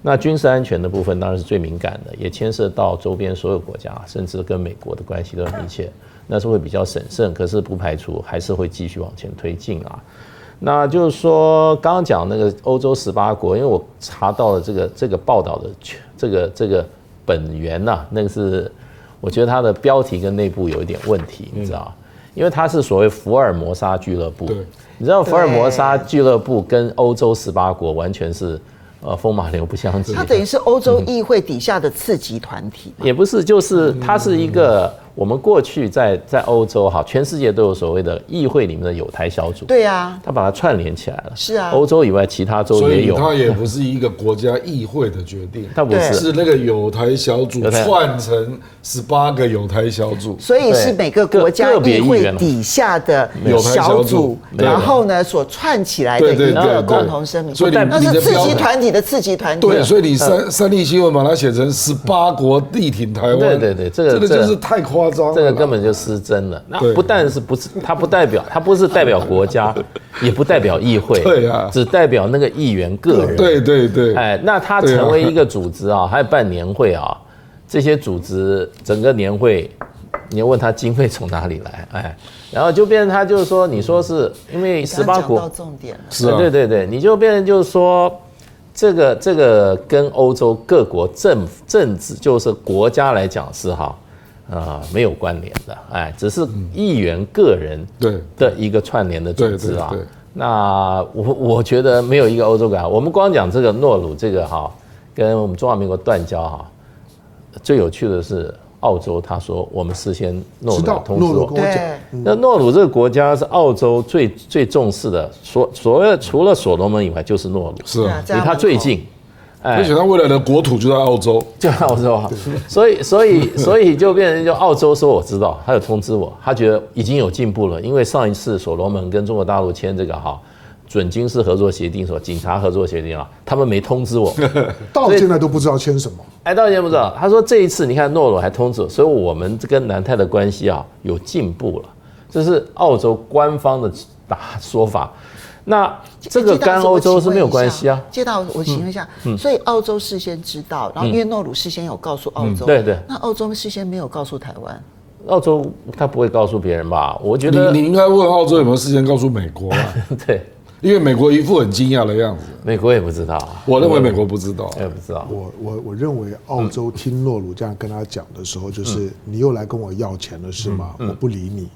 Speaker 3: 那军事安全的部分当然是最敏感的，也牵涉到周边所有国家，甚至跟美国的关系都很密切，那是会比较审慎，可是不排除还是会继续往前推进啊。那就是说，刚刚讲那个欧洲十八国，因为我查到了这个这个报道的这个这个。本源呐、啊，那个是，我觉得它的标题跟内部有一点问题，你知道，因为它是所谓福尔摩沙俱乐部，你知道福尔摩沙俱乐部跟欧洲十八国完全是呃风马牛不相及，
Speaker 2: 它等于是欧洲议会底下的次级团体，
Speaker 3: 也不是，就是它是一个。我们过去在在欧洲哈，全世界都有所谓的议会里面的友台小组。
Speaker 2: 对啊，
Speaker 3: 他把它串联起来了。
Speaker 2: 是啊，
Speaker 3: 欧洲以外其他州也有。
Speaker 1: 所以它也不是一个国家议会的决定，
Speaker 3: 它不是，
Speaker 1: 是那个友台小组串成十八个友台小组。
Speaker 2: 所以是每个国家议会底下的小组，然后呢所串起来的一个共同声明。
Speaker 1: 所以
Speaker 2: 那是刺激团体的刺激团体。
Speaker 1: 对，所以你三三立新闻把它写成十八国力挺台湾。
Speaker 3: 对对对，这个
Speaker 1: 这个就是太夸。
Speaker 3: 这个根本就失真了。那不但是不是，它不代表，它不是代表国家，也不代表议会，
Speaker 1: 对啊，
Speaker 3: 只代表那个议员个人。
Speaker 1: 对对对。
Speaker 3: 哎，那他成为一个组织啊，还有办年会啊，这些组织整个年会你要问他经费从哪里来，哎，然后就变成他就是说，你说是因为十八国，
Speaker 2: 到重点了，
Speaker 1: 是啊，
Speaker 3: 对对对，你就变成就是说，这个这个跟欧洲各国政政治就是国家来讲是哈，呃，没有关联的，哎，只是议员个人对的一个串联的组织啊。那我我觉得没有一个欧洲国家，我们光讲这个诺鲁这个哈，跟我们中华民国断交哈，最有趣的是。澳洲他说我们事先诺鲁通知我，
Speaker 2: 对，
Speaker 3: 那诺鲁这个国家是澳洲最最重视的，所所谓除了所罗门以外就是诺鲁，
Speaker 1: 是啊，
Speaker 3: 离他最近，
Speaker 1: 而且他未来的国土就在澳洲，
Speaker 3: 就在澳洲啊，*laughs* 所以所以所以就变成就澳洲说我知道，他有通知我，他觉得已经有进步了，因为上一次所罗门跟中国大陆签这个哈。准军事合作协定说警察合作协定啊，*laughs* 他们没通知我，*laughs*
Speaker 4: 到现在都不知道签什么。
Speaker 3: 哎，到现在不知道。他说这一次你看诺鲁还通知我，所以我们跟南泰的关系啊有进步了，这是澳洲官方的打说法。那这个跟欧洲是没有关系啊。
Speaker 2: 接到我请问一下，所以澳洲事先知道，然后因为诺鲁事先有告诉澳洲，
Speaker 3: 对对。
Speaker 2: 那澳洲事先没有告诉台湾？
Speaker 3: 澳洲他不会告诉别人吧？我觉得
Speaker 1: 你你应该问澳洲有没有事先告诉美国啊？*laughs*
Speaker 3: 对。
Speaker 1: 因为美国一副很惊讶的样子，
Speaker 3: 美国也不知道。
Speaker 1: 我认为美国不知道，
Speaker 3: 也不知道。
Speaker 4: 我我我认为澳洲听诺鲁这样跟他讲的时候，就是你又来跟我要钱了是吗？我不理你，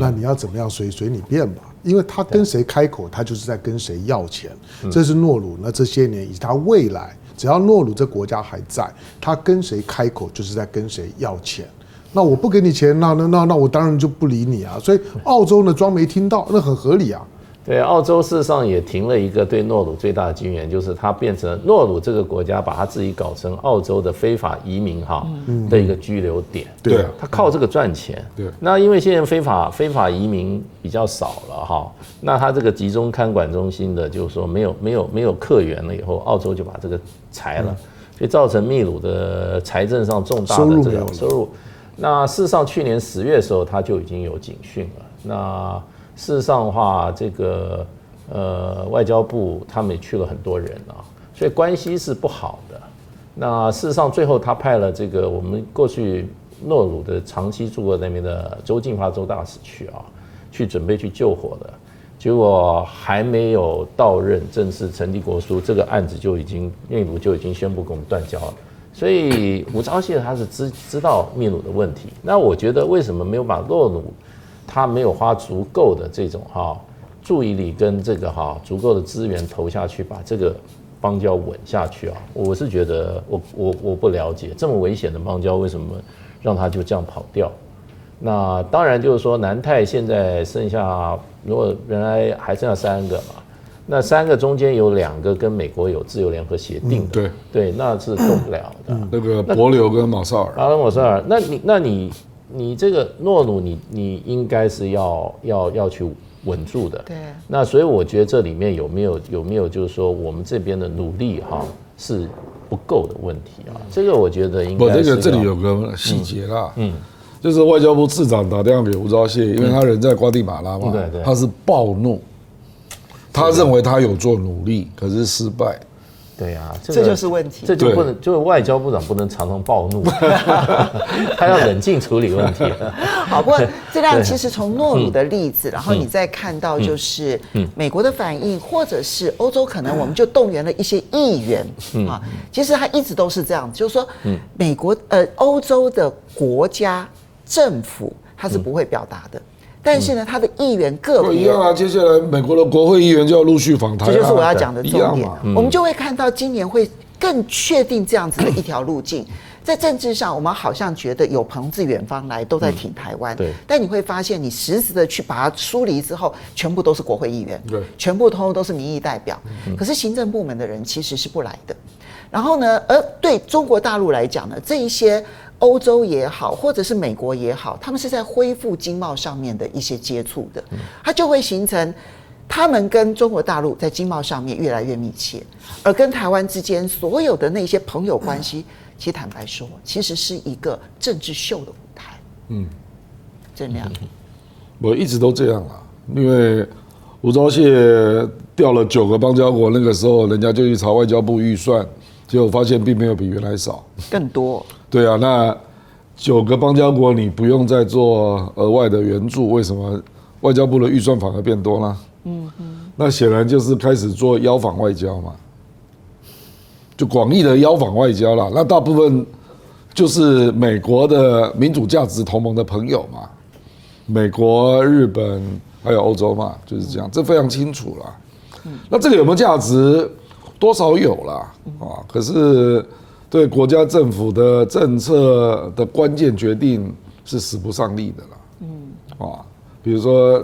Speaker 4: 那你要怎么样随随你便吧。因为他跟谁开口，他就是在跟谁要钱。这是诺鲁。那这些年以及他未来，只要诺鲁这国家还在，他跟谁开口就是在跟谁要钱。那我不给你钱，那那那那我当然就不理你啊。所以澳洲呢装没听到，那很合理啊。
Speaker 3: 对，澳洲事实上也停了一个对诺鲁最大的金援，就是它变成诺鲁这个国家把它自己搞成澳洲的非法移民哈的一个居留点。
Speaker 1: 对，
Speaker 3: 它靠这个赚钱。对，那因为现在非法非法移民比较少了哈，那它这个集中看管中心的，就是说没有没有没有客源了以后，澳洲就把这个裁了，所以造成秘鲁的财政上重大的这个收入。那事实上去年十月的时候，它就已经有警讯了。那事实上的话，这个呃外交部他们也去了很多人啊，所以关系是不好的。那事实上最后他派了这个我们过去诺鲁的长期驻过那边的周进发周大使去啊，去准备去救火的，结果还没有到任正式成立国书，这个案子就已经秘鲁就已经宣布跟我们断交了。所以吴钊燮他是知知道秘鲁的问题，那我觉得为什么没有把诺鲁？他没有花足够的这种哈注意力跟这个哈足够的资源投下去，把这个邦交稳下去啊！我是觉得我我我不了解这么危险的邦交为什么让他就这样跑掉？那当然就是说南泰现在剩下如果原来还剩下三个嘛，那三个中间有两个跟美国有自由联合协定的，
Speaker 1: 对
Speaker 3: 对，那是动不了的。
Speaker 1: 那个帛琉跟马绍尔，
Speaker 3: 阿拉，马绍尔，那你那你。你这个诺鲁，你你应该是要要要去稳住的。
Speaker 2: 对。
Speaker 3: 那所以我觉得这里面有没有有没有就是说我们这边的努力哈是不够的问题啊？这个我觉得应该。
Speaker 1: 我这个这里有个细节啦，嗯，就是外交部次长打电话给吴钊燮，因为他人在瓜地马拉嘛，对对，他是暴怒，他认为他有做努力，可是失败。
Speaker 3: 对呀、啊，
Speaker 2: 这就是问题。
Speaker 3: 这就不能，就是外交部长不能常常暴怒，*laughs* *laughs* 他要冷静处理问题。*laughs*
Speaker 2: 好，不过这样其实从诺鲁的例子，然后你再看到就是美国的反应，或者是欧洲可能我们就动员了一些议员啊，其实他一直都是这样，就是说，美国呃欧洲的国家政府他是不会表达的。但是呢，他的议员个别
Speaker 1: 一样啊。接下来，美国的国会议员就要陆续访台，
Speaker 2: 这就是我要讲的重点。我们就会看到今年会更确定这样子的一条路径。*coughs* 在政治上，我们好像觉得有朋自远方来，都在挺台湾。对。但你会发现，你实质的去把它梳理之后，全部都是国会议员，对，全部通通都是民意代表。可是行政部门的人其实是不来的。然后呢，而对中国大陆来讲呢，这一些。欧洲也好，或者是美国也好，他们是在恢复经贸上面的一些接触的，它就会形成他们跟中国大陆在经贸上面越来越密切，而跟台湾之间所有的那些朋友关系，其实坦白说，其实是一个政治秀的舞台。嗯，郑亮，
Speaker 1: 我一直都这样啊，因为吴钊燮调了九个邦交国，那个时候人家就去查外交部预算，结果发现并没有比原来少，
Speaker 2: 更多。
Speaker 1: 对啊，那九个邦交国你不用再做额外的援助，为什么外交部的预算反而变多了？嗯嗯，那显然就是开始做邀访外交嘛，就广义的邀访外交了。那大部分就是美国的民主价值同盟的朋友嘛，美国、日本还有欧洲嘛，就是这样，这非常清楚了。那这个有没有价值？多少有了啊？可是对国家政府的政策的关键决定是使不上力的了。嗯啊，比如说，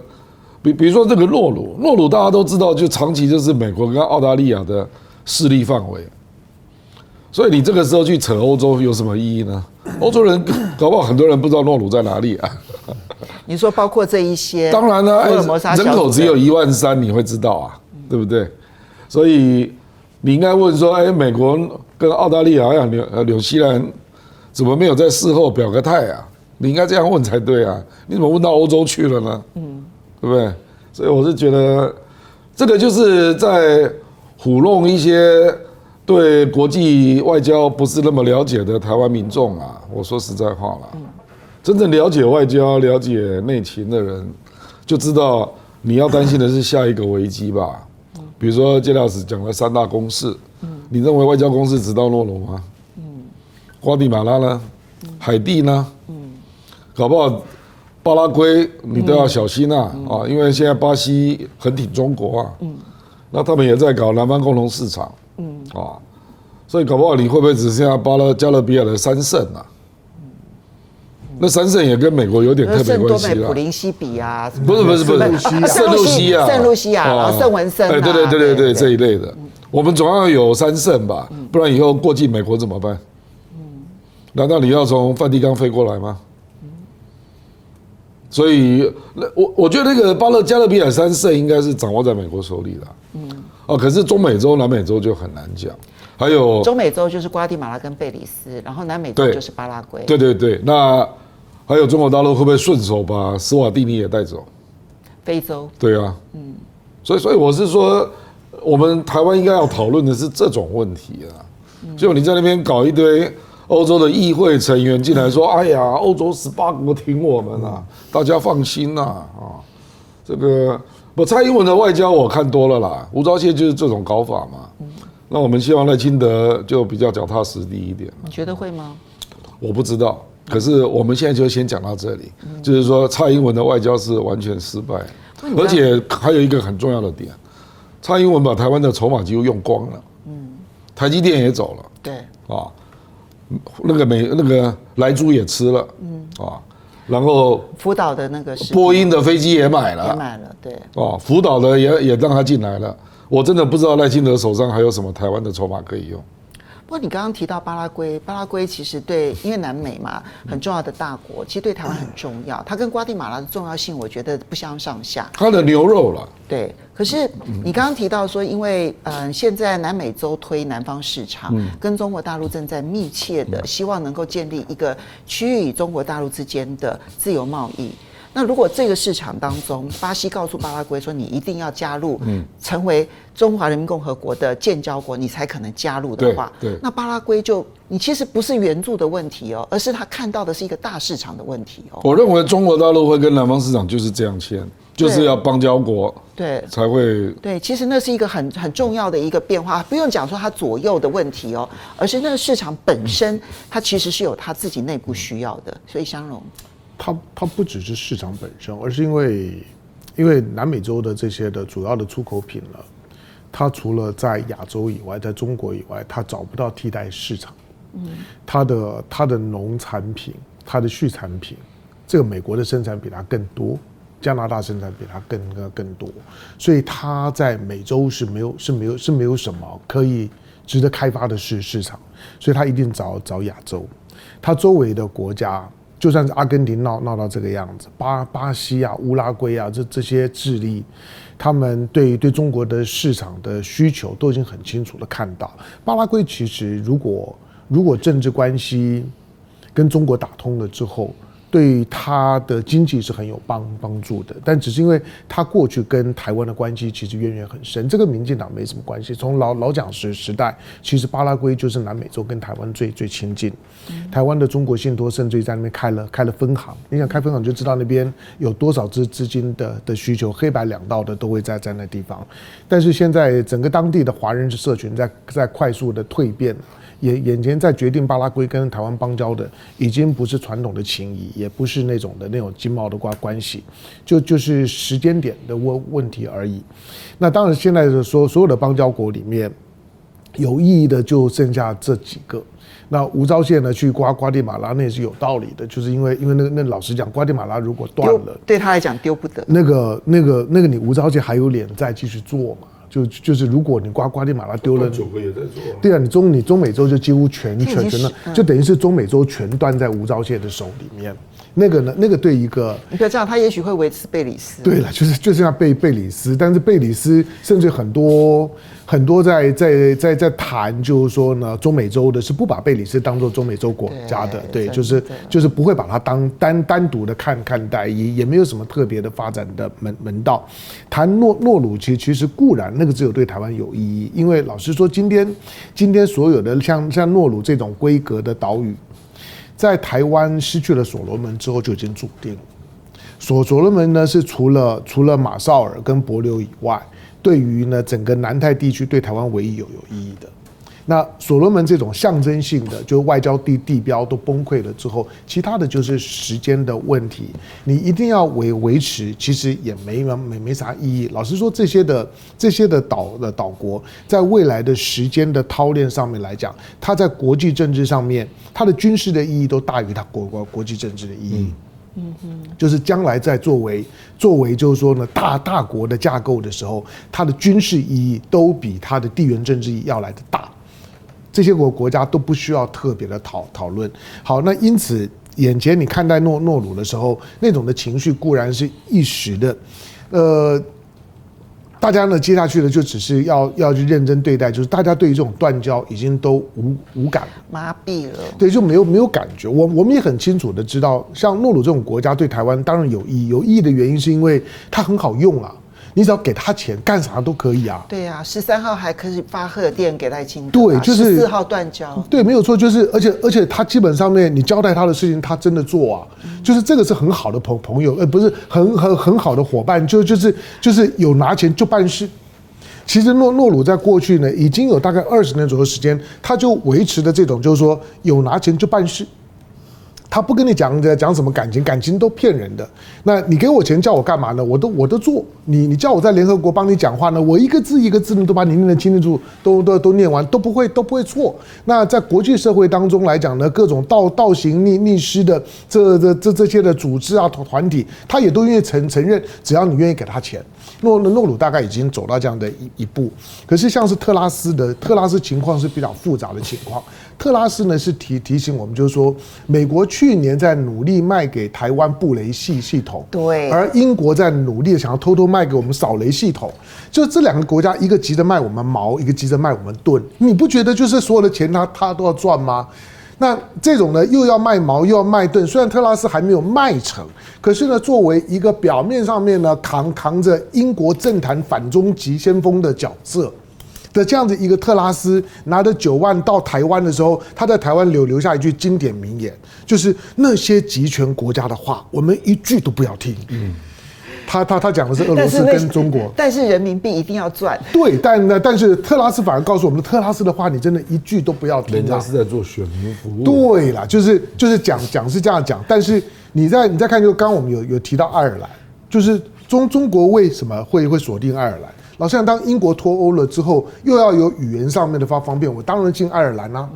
Speaker 1: 比比如说这个诺鲁，诺鲁大家都知道，就长期就是美国跟澳大利亚的势力范围。所以你这个时候去扯欧洲有什么意义呢？*coughs* 欧洲人搞不好很多人不知道诺鲁在哪里啊。
Speaker 2: 你说包括这一些，
Speaker 1: 当然了，人口只有一万三，你会知道啊，对不对？所以。你应该问说，哎，美国跟澳大利亚呀纽呃纽西兰，怎么没有在事后表个态啊？你应该这样问才对啊！你怎么问到欧洲去了呢？嗯，对不对？所以我是觉得，这个就是在唬弄一些对国际外交不是那么了解的台湾民众啊。我说实在话了，真正了解外交、了解内情的人，就知道你要担心的是下一个危机吧。比如说，介老师讲了三大公式，你认为外交公司只到诺鲁吗？嗯瓜地马拉呢？海地呢？嗯搞不好巴拉圭你都要小心啊！啊，因为现在巴西很挺中国啊，嗯那他们也在搞南方共同市场，嗯啊，所以搞不好你会不会只剩下巴勒加勒比亚的三圣啊？那三圣也跟美国有点特别关系了。
Speaker 2: 普林西比啊，
Speaker 1: 不是不是不是，圣露西亚，
Speaker 2: 圣露西亚，然后圣文森，
Speaker 1: 哎，对对对对对，这一类的，我们总要有三胜吧，不然以后过境美国怎么办？难道你要从梵蒂冈飞过来吗？所以，那我我觉得那个巴勒加勒比海三胜应该是掌握在美国手里了。嗯，哦，可是中美洲、南美洲就很难讲。还有
Speaker 2: 中美洲就是瓜地马拉跟贝里斯，然后南美洲就是巴拉圭。
Speaker 1: 对对对，那。还有中国大陆会不会顺手把斯瓦蒂尼也带走？
Speaker 2: 非洲。
Speaker 1: 对啊，嗯，所以所以我是说，我们台湾应该要讨论的是这种问题啊。就你在那边搞一堆欧洲的议会成员进来说：“哎呀，欧洲十八国挺我们啊，大家放心呐啊。”这个不，蔡英文的外交我看多了啦，吴钊燮就是这种搞法嘛。那我们希望赖清德就比较脚踏实地一点。
Speaker 2: 你觉得会吗？
Speaker 1: 我不知道。可是我们现在就先讲到这里，就是说蔡英文的外交是完全失败，而且还有一个很重要的点，蔡英文把台湾的筹码几乎用光了，嗯，台积电也走了，
Speaker 2: 对，
Speaker 1: 啊，那个美那个莱猪也吃了，嗯，啊，然后
Speaker 2: 福岛的那个是
Speaker 1: 波音的飞机也买了，
Speaker 2: 也买了，对，
Speaker 1: 哦，福岛的也也让他进来了，我真的不知道赖清德手上还有什么台湾的筹码可以用。
Speaker 2: 不过你刚刚提到巴拉圭，巴拉圭其实对，因为南美嘛，很重要的大国，其实对台湾很重要。它跟瓜地马拉的重要性，我觉得不相上下。
Speaker 1: 它的牛肉了。
Speaker 2: 对，可是你刚刚提到说，因为嗯，现在南美洲推南方市场，跟中国大陆正在密切的希望能够建立一个区域与中国大陆之间的自由贸易。那如果这个市场当中，巴西告诉巴拉圭说，你一定要加入，成为中华人民共和国的建交国，你才可能加入的话，
Speaker 1: 对，
Speaker 2: 那巴拉圭就你其实不是援助的问题哦，而是他看到的是一个大市场的问题哦。
Speaker 1: 我认为中国大陆会跟南方市场就是这样签，就是要邦交国，对，才会
Speaker 2: 对。其实那是一个很很重要的一个变化，不用讲说它左右的问题哦，而是那个市场本身，它其实是有它自己内部需要的，所以相容。
Speaker 4: 它它不只是市场本身，而是因为，因为南美洲的这些的主要的出口品了，它除了在亚洲以外，在中国以外，它找不到替代市场。嗯，它的它的农产品，它的畜产品，这个美国的生产比它更多，加拿大生产比它更更多，所以它在美洲是没有是没有是没有什么可以值得开发的市市场，所以它一定找找亚洲，它周围的国家。就算是阿根廷闹闹到这个样子，巴巴西啊、乌拉圭啊，这这些智利，他们对对中国的市场的需求都已经很清楚的看到。巴拉圭其实如果如果政治关系跟中国打通了之后，对他的经济是很有帮帮助的。但只是因为他过去跟台湾的关系其实渊源很深，这个民进党没什么关系。从老老蒋时时代，其实巴拉圭就是南美洲跟台湾最最亲近。台湾的中国信托甚至于在那边开了开了分行，你想开分行就知道那边有多少资资金的的需求，黑白两道的都会在在那地方。但是现在整个当地的华人社群在在快速的蜕变。眼眼前在决定巴拉圭跟台湾邦交的，已经不是传统的情谊，也不是那种的那种经贸的关关系，就就是时间点的问问题而已。那当然，现在的说所有的邦交国里面，有意义的就剩下这几个。那吴钊燮呢，去瓜瓜地马拉那也是有道理的，就是因为因为那个那老实讲，瓜地马拉如果断了，
Speaker 2: 对他来讲丢不得。
Speaker 4: 那个那个那个你吴钊燮还有脸再继续做吗？就就是，如果你瓜瓜地马拉丢了，
Speaker 1: 九个也在做。
Speaker 4: 对啊，你中你中美洲就几乎全全全了，就等于是中美洲全断在吴钊燮的手里面。那个呢，那个对一个，
Speaker 2: 你不要这样，他也许会维持贝里斯。
Speaker 4: 对了，就是就是要贝贝里斯，但是贝里斯甚至很多。很多在在在在谈，就是说呢，中美洲的是不把贝里斯当做中美洲国家的，对，对就是就是不会把它当单单独的看看待，也也没有什么特别的发展的门门道。谈诺诺鲁，其实其实固然那个只有对台湾有意义，因为老实说，今天今天所有的像像诺鲁这种规格的岛屿，在台湾失去了所罗门之后就已经注定了。所所罗门呢，是除了除了马绍尔跟帛琉以外。对于呢，整个南太地区对台湾唯一有有意义的，那所罗门这种象征性的，就外交地地标都崩溃了之后，其他的就是时间的问题。你一定要维维持，其实也没没没啥意义。老实说，这些的这些的岛的岛国，在未来的时间的操练上面来讲，它在国际政治上面，它的军事的意义都大于它国国国际政治的意义。嗯嗯哼，就是将来在作为作为就是说呢，大大国的架构的时候，它的军事意义都比它的地缘政治意义要来的大，这些国国家都不需要特别的讨讨论。好，那因此眼前你看待诺诺鲁的时候，那种的情绪固然是一时的，呃。大家呢，接下去呢就只是要要去认真对待，就是大家对于这种断交已经都无无感，
Speaker 2: 麻痹了，
Speaker 4: 对，就没有没有感觉。我我们也很清楚的知道，像诺鲁这种国家对台湾当然有意义，有意义的原因是因为它很好用啊。你只要给他钱，干啥都可以啊。
Speaker 2: 对呀、啊，十三号还可以发贺电给赖清
Speaker 4: 德、啊。对，就是十
Speaker 2: 四号断交。
Speaker 4: 对，没有错，就是而且而且他基本上面你交代他的事情，他真的做啊。嗯、就是这个是很好的朋朋友，呃，不是很很很好的伙伴，就就是就是有拿钱就办事。其实诺诺鲁在过去呢，已经有大概二十年左右时间，他就维持的这种，就是说有拿钱就办事。他不跟你讲讲什么感情，感情都骗人的。那你给我钱叫我干嘛呢？我都我都做。你你叫我在联合国帮你讲话呢，我一个字一个字呢都把你念得清清楚楚，都都都念完，都不会都不会错。那在国际社会当中来讲呢，各种倒倒行逆逆施的这这这这些的组织啊团团体，他也都愿意承承认，只要你愿意给他钱。诺诺鲁大概已经走到这样的一一步。可是像是特拉斯的特拉斯情况是比较复杂的情况。特拉斯呢是提提醒我们，就是说，美国去年在努力卖给台湾布雷系系统，
Speaker 2: 对，
Speaker 4: 而英国在努力的想要偷偷卖给我们扫雷系统，就这两个国家，一个急着卖我们矛，一个急着卖我们盾，你不觉得就是所有的钱他他都要赚吗？那这种呢又要卖矛又要卖盾，虽然特拉斯还没有卖成，可是呢，作为一个表面上面呢扛扛着英国政坛反中急先锋的角色。的这样子一个特拉斯拿着九万到台湾的时候，他在台湾留留下一句经典名言，就是那些集权国家的话，我们一句都不要听。嗯，他他他讲的是俄罗斯跟中国，
Speaker 2: 但是人民币一定要赚。
Speaker 4: 对，但呢，但是特拉斯反而告诉我们，特拉斯的话，你真的一句都不要听。
Speaker 1: 人家是在做选民服务。
Speaker 4: 对啦，就是就是讲讲是这样讲，但是你在你再看，就刚刚我们有有提到爱尔兰，就是中中国为什么会会锁定爱尔兰？好像当英国脱欧了之后，又要有语言上面的方方便，我当然进爱尔兰啦。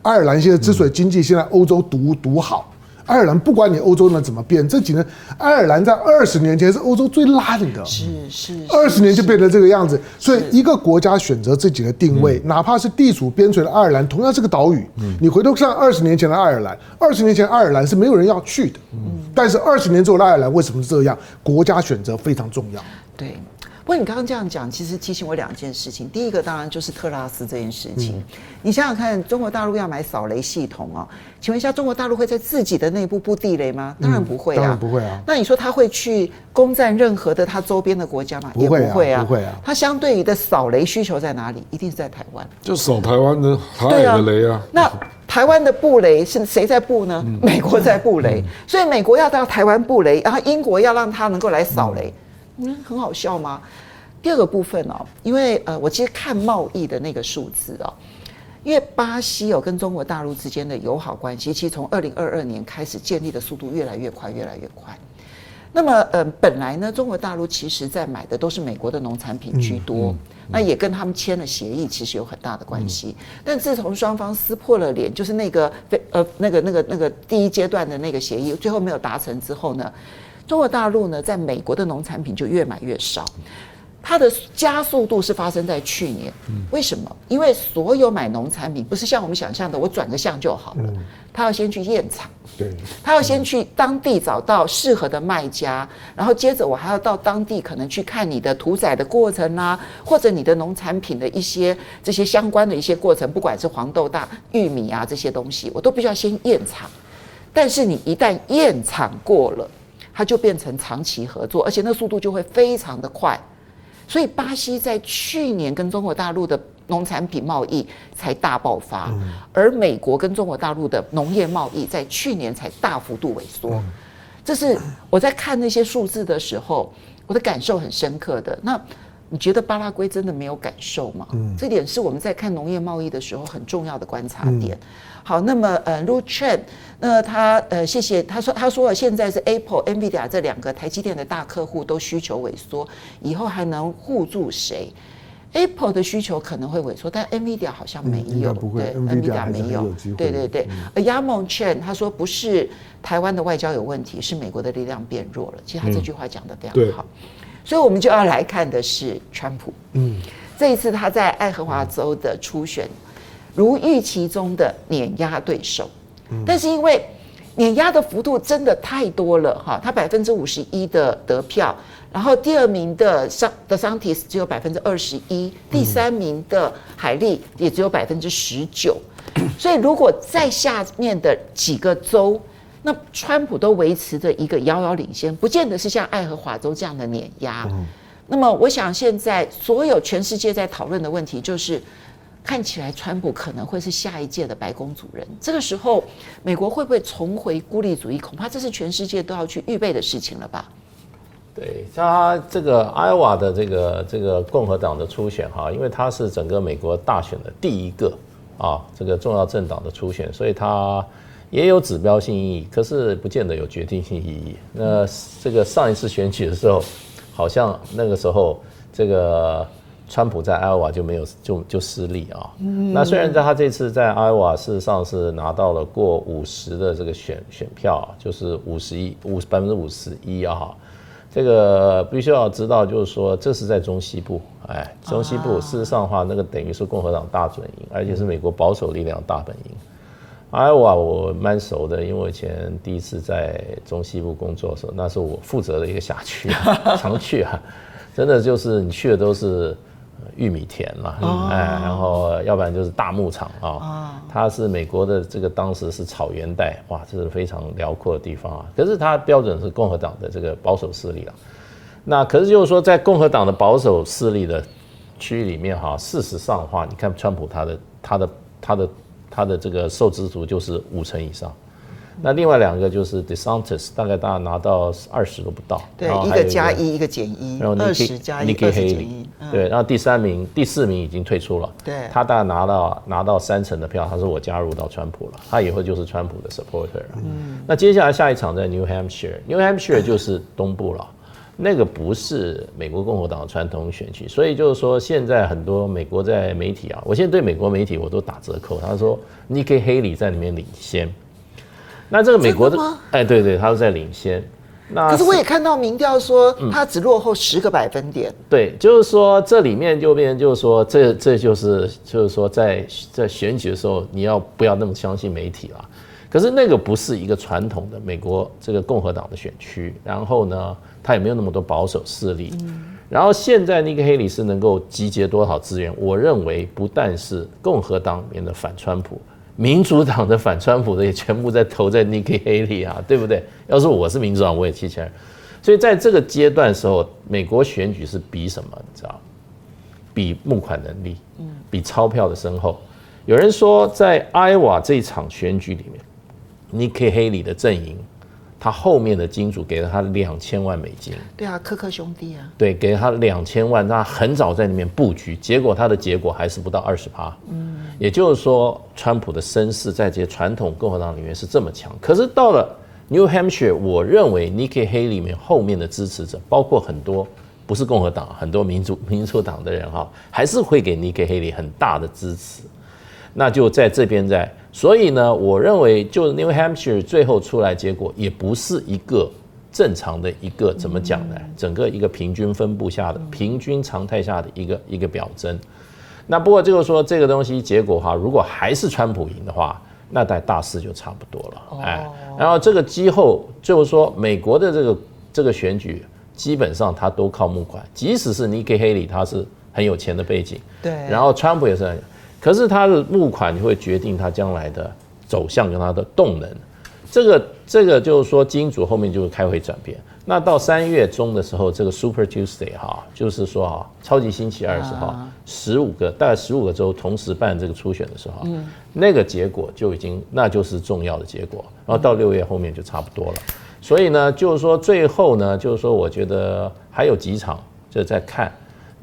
Speaker 4: 爱尔兰现在之所以经济现在欧洲独独好，爱尔兰不管你欧洲能怎么变，这几年爱尔兰在二十年前是欧洲最烂的，
Speaker 2: 是是，
Speaker 4: 二十年就变成这个样子。所以一个国家选择自己的定位，哪怕是地处边陲的爱尔兰，同样是个岛屿。你回头看二十年前的爱尔兰，二十年前爱尔兰是没有人要去的，但是二十年之后的爱尔兰为什么是这样？国家选择非常重要。
Speaker 2: 对。不过你刚刚这样讲，其实提醒我两件事情。第一个当然就是特拉斯这件事情。你想想看，中国大陆要买扫雷系统哦，请问一下，中国大陆会在自己的内部布地雷吗？当然不会啊，当然
Speaker 4: 不会啊。
Speaker 2: 那你说他会去攻占任何的他周边的国家吗？也不会啊，
Speaker 4: 不会啊。
Speaker 2: 他相对于的扫雷需求在哪里？一定是在台湾，
Speaker 1: 就扫台湾的台海的雷啊。
Speaker 2: 那台湾的布雷是谁在布呢？美国在布雷，所以美国要到台湾布雷，然后英国要让他能够来扫雷。嗯，很好笑吗？第二个部分哦，因为呃，我其实看贸易的那个数字哦，因为巴西哦跟中国大陆之间的友好关系，其实从二零二二年开始建立的速度越来越快，越来越快。那么呃，本来呢，中国大陆其实在买的都是美国的农产品居多，嗯嗯嗯、那也跟他们签了协议，其实有很大的关系。嗯、但自从双方撕破了脸，就是那个非呃那个那个那个第一阶段的那个协议，最后没有达成之后呢，中国大陆呢，在美国的农产品就越买越少，它的加速度是发生在去年。为什么？因为所有买农产品不是像我们想象的，我转个向就好了。他要先去验厂，对，他要先去当地找到适合的卖家，然后接着我还要到当地可能去看你的屠宰的过程啊，或者你的农产品的一些这些相关的一些过程，不管是黄豆、大玉米啊这些东西，我都必须要先验厂。但是你一旦验厂过了，它就变成长期合作，而且那速度就会非常的快。所以巴西在去年跟中国大陆的农产品贸易才大爆发，而美国跟中国大陆的农业贸易在去年才大幅度萎缩。这是我在看那些数字的时候，我的感受很深刻的。那你觉得巴拉圭真的没有感受吗？这点是我们在看农业贸易的时候很重要的观察点。好，那么呃，Lu Chen，那他呃，谢谢他说，他说了，现在是 Apple、NVIDIA 这两个台积电的大客户都需求萎缩，以后还能护住谁？Apple 的需求可能会萎缩，但 NVIDIA 好像没有，
Speaker 4: 嗯、
Speaker 2: 对，NVIDIA 没有，对对对。而 Yamon Chen 他说不是台湾的外交有问题，是美国的力量变弱了。其实他这句话讲的非常好，嗯、所以我们就要来看的是川普。嗯，这一次他在爱荷华州的初选。如预期中的碾压对手，但是因为碾压的幅度真的太多了哈，他百分之五十一的得票，然后第二名的桑的桑提斯只有百分之二十一，第三名的海利也只有百分之十九，所以如果在下面的几个州，那川普都维持着一个遥遥领先，不见得是像爱荷华州这样的碾压。那么我想现在所有全世界在讨论的问题就是。看起来，川普可能会是下一届的白宫主人。这个时候，美国会不会重回孤立主义？恐怕这是全世界都要去预备的事情了吧？
Speaker 3: 对，像他这个艾瓦的这个这个共和党的初选哈，因为他是整个美国大选的第一个啊，这个重要政党的初选，所以他也有指标性意义，可是不见得有决定性意义。那这个上一次选举的时候，好像那个时候这个。川普在艾奥瓦就没有就就失利啊。那虽然在他这次在艾奥瓦事实上是拿到了过五十的这个选选票，就是五十一五百分之五十一啊。这个必须要知道，就是说这是在中西部，哎，中西部事实上的话，那个等于是共和党大准营，而且是美国保守力量大本营。艾奥瓦我蛮熟的，因为我以前第一次在中西部工作的时候，那是我负责的一个辖区，*laughs* 常去啊，真的就是你去的都是。玉米田嘛，哎，然后要不然就是大牧场啊。它是美国的这个当时是草原带，哇，这是非常辽阔的地方啊。可是它标准是共和党的这个保守势力啊。那可是就是说，在共和党的保守势力的区域里面哈，事实上的话，你看川普他的他的他的他的这个受支持度就是五成以上。那另外两个就是 DeSantis，大概大家拿到二十都不到，
Speaker 2: 对，一个加一，一个减一，然后二十加一，二十减一，
Speaker 3: 对，然后第三名、第四名已经退出了，
Speaker 2: 对，
Speaker 3: 他大概拿到拿到三成的票，他说我加入到川普了，他以后就是川普的 supporter。嗯，那接下来下一场在 New Hampshire，New Hampshire 就是东部了，那个不是美国共和党的传统选区，所以就是说现在很多美国在媒体啊，我现在对美国媒体我都打折扣，他说 Nikki Haley 在里面领先。那这个美国的，哎，对对，他是在领先。那
Speaker 2: 可是我也看到民调说，他只落后十个百分点。
Speaker 3: 对，就是说这里面就变成就是说，这这就是就是说在在选举的时候，你要不要那么相信媒体了？可是那个不是一个传统的美国这个共和党的选区，然后呢，他也没有那么多保守势力。嗯然后现在尼克黑里是能够集结多少资源？我认为不但是共和党里面的反川普，民主党的反川普的也全部在投在 Niki Haley 啊，对不对？要是我是民主党，我也弃权。所以在这个阶段的时候，美国选举是比什么？你知道？比募款能力，比钞票的深厚。有人说，在 iwa 这一场选举里面，，Niki Haley 的阵营，他后面的金主给了他两千万美金。
Speaker 2: 对啊，科克兄弟啊。
Speaker 3: 对，给了他两千万，他很早在里面布局，结果他的结果还是不到二十趴。嗯，也就是说，川普的声势在这些传统共和党里面是这么强。可是到了 New Hampshire，我认为尼克黑里面后面的支持者，包括很多不是共和党，很多民主民主党的人哈，还是会给尼克黑里很大的支持。那就在这边在，所以呢，我认为就 New Hampshire 最后出来结果，也不是一个正常的一个怎么讲呢？整个一个平均分布下的平均常态下的一个一个表征。那不过就是说这个东西结果哈，如果还是川普赢的话，那在大势就差不多了。哎，然后这个之后就是说美国的这个这个选举，基本上它都靠募款，即使是尼克黑里他是很有钱的背景，
Speaker 2: 对，
Speaker 3: 然后川普也是很。可是他的募款会决定他将来的走向跟他的动能，这个这个就是说金主后面就会开会转变。那到三月中的时候，这个 Super Tuesday 哈，就是说啊，超级星期二的时候，十五个大概十五个州同时办这个初选的时候，那个结果就已经那就是重要的结果。然后到六月后面就差不多了。所以呢，就是说最后呢，就是说我觉得还有几场就在看。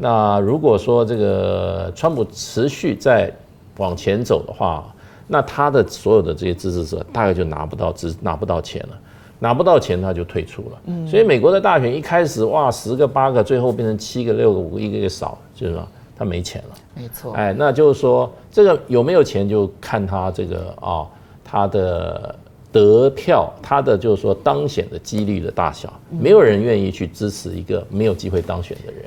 Speaker 3: 那如果说这个川普持续在往前走的话，那他的所有的这些支持者大概就拿不到支拿不到钱了，拿不到钱他就退出了。嗯，所以美国的大选一开始哇十个八个，最后变成七个六个五个一个一个少，就是说他没钱了。
Speaker 2: 没错。
Speaker 3: 哎，那就是说这个有没有钱就看他这个啊、哦、他的得票，他的就是说当选的几率的大小，没有人愿意去支持一个没有机会当选的人。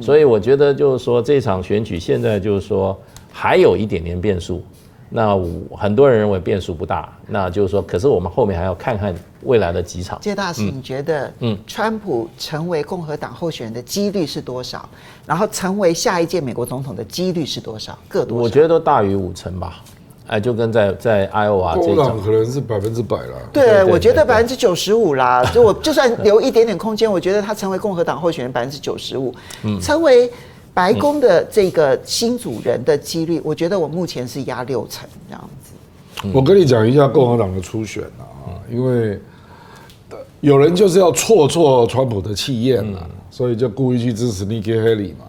Speaker 3: 所以我觉得就是说，这场选举现在就是说还有一点点变数，那很多人认为变数不大，那就是说，可是我们后面还要看看未来的几场。
Speaker 2: 谢大使，你觉得，嗯，川普成为共和党候选人的几率是多少？然后成为下一届美国总统的几率是多少？各多少？
Speaker 3: 我觉得都大于五成吧。哎，就跟在在 Iowa 这种，
Speaker 1: 可能是百分之百了。
Speaker 2: 对，我觉得百分之九十五啦。就我就算留一点点空间，我觉得他成为共和党候选人百分之九十五，成为白宫的这个新主人的几率，我觉得我目前是压六成这样子。
Speaker 1: 我跟你讲一下共和党的初选啊，因为有人就是要挫挫川普的气焰嘛，所以就故意去支持 Nikki Haley 嘛。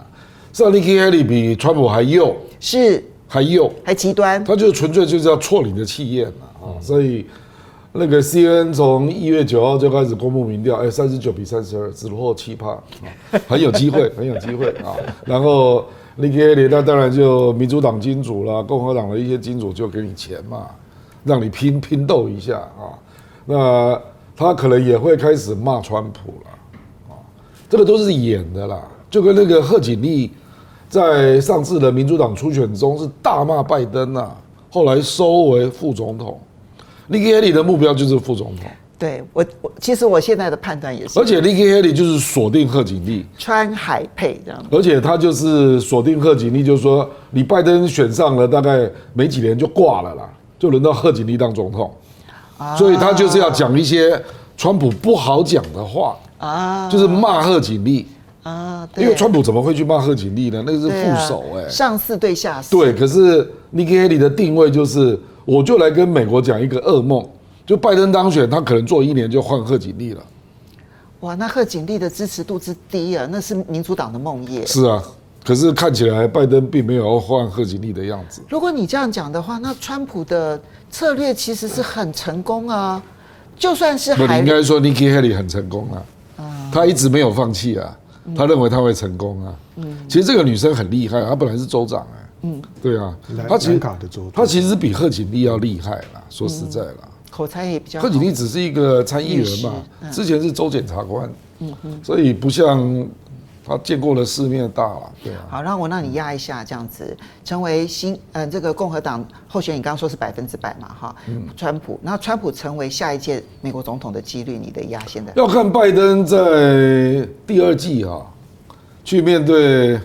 Speaker 1: 实际上 Nikki Haley 比川普还幼。
Speaker 2: 是。
Speaker 1: 还有
Speaker 2: 还极端，
Speaker 1: 他就纯粹就是要挫你的气焰嘛啊！所以那个 CNN 从一月九号就开始公布民调，哎，三十九比三十二，只落后七趴啊，很有机会，*laughs* 很有机会啊！然后那个那当然就民主党金主啦，共和党的一些金主就给你钱嘛，让你拼拼斗一下啊！那他可能也会开始骂川普了啊！这个都是演的啦，就跟那个贺锦丽。在上次的民主党初选中是大骂拜登呐，后来收为副总统。尼克·哈里的目标就是副总统。
Speaker 2: 对我，我其实我现在的判断也是。
Speaker 1: 而且尼克·哈里就是锁定贺锦丽，
Speaker 2: 川海配这样。
Speaker 1: 而且他就是锁定贺锦丽，就是说你拜登选上了，大概没几年就挂了啦，就轮到贺锦丽当总统。所以他就是要讲一些川普不好讲的话啊，就是骂贺锦丽。啊，因为川普怎么会去骂贺锦丽呢？那个是副手哎、欸，
Speaker 2: 上司对下司。
Speaker 1: 对，可是 Nikki Haley 的定位就是，我就来跟美国讲一个噩梦，就拜登当选，他可能做一年就换贺锦丽了。
Speaker 2: 哇，那贺锦丽的支持度之低啊，那是民主党的梦魇。
Speaker 1: 是啊，可是看起来拜登并没有要换贺锦丽的样子。
Speaker 2: 如果你这样讲的话，那川普的策略其实是很成功啊，就算是还
Speaker 1: 你应该说 Nikki Haley 很成功啊，他一直没有放弃啊。他认为他会成功啊，嗯，其实这个女生很厉害，她本来是州长哎，嗯，对啊，她其实她其实比贺锦丽要厉害啦，说实在啦，
Speaker 2: 口才也比较。
Speaker 1: 贺锦丽只是一个参议员嘛，之前是州检察官，嗯嗯，所以不像。他见过了世面大了，对啊。
Speaker 2: 好，让我让你压一下，这样子成为新嗯、呃、这个共和党候选人，你刚刚说是百分之百嘛，哈，嗯，川普，那川普成为下一届美国总统的几率，你的压现在？
Speaker 1: 要看拜登在第二季啊，去面对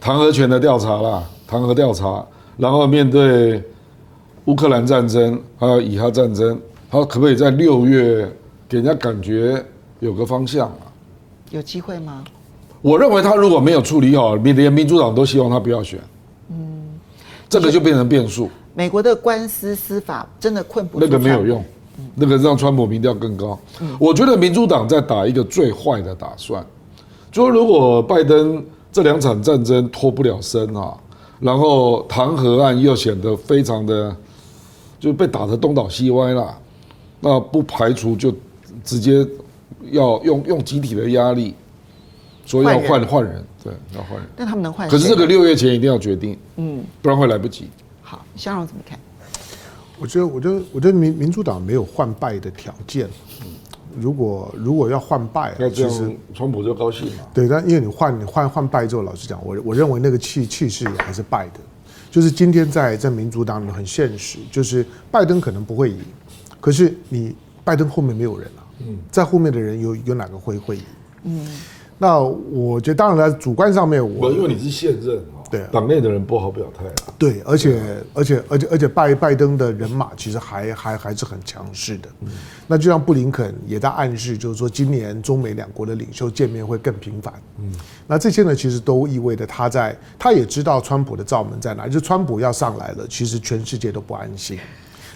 Speaker 1: 弹劾权的调查啦，弹劾调查，然后面对乌克兰战争，还有以哈战争，他可不可以在六月给人家感觉有个方向啊？
Speaker 2: 有机会吗？
Speaker 1: 我认为他如果没有处理好，连民主党都希望他不要选。嗯，这个就变成变数。
Speaker 2: 美国的官司司法真的困不住。
Speaker 1: 那个没有用，那个让川普民调更高。我觉得民主党在打一个最坏的打算，就是如果拜登这两场战争脱不了身啊，然后弹劾案又显得非常的就被打得东倒西歪了，那不排除就直接要用用集体的压力。说要换换人，对，要换人。
Speaker 2: 那他们能换？
Speaker 1: 可是这个六月前一定要决定，嗯，不然会来不及。
Speaker 2: 好，香蓉怎么看？
Speaker 4: 我觉得，我觉得，我觉得民民主党没有换败的条件。如果如果要换败，
Speaker 1: 那其实川普就高兴嘛。
Speaker 4: 对，但因为你换你换换败之后，老实讲，我我认为那个气气势还是败的。就是今天在在民主党里面很现实，就是拜登可能不会赢，可是你拜登后面没有人了，嗯，在后面的人有有哪个会会赢？嗯。那我觉得，当然在主观上面我，
Speaker 1: 我因为你是现任啊，对，党内的人不好表态啊。
Speaker 4: 对，而且而且而且而且拜拜登的人马其实还还还是很强势的。嗯，那就像布林肯也在暗示，就是说今年中美两国的领袖见面会更频繁。嗯，那这些呢，其实都意味着他在，他也知道川普的罩门在哪，就川普要上来了，其实全世界都不安心。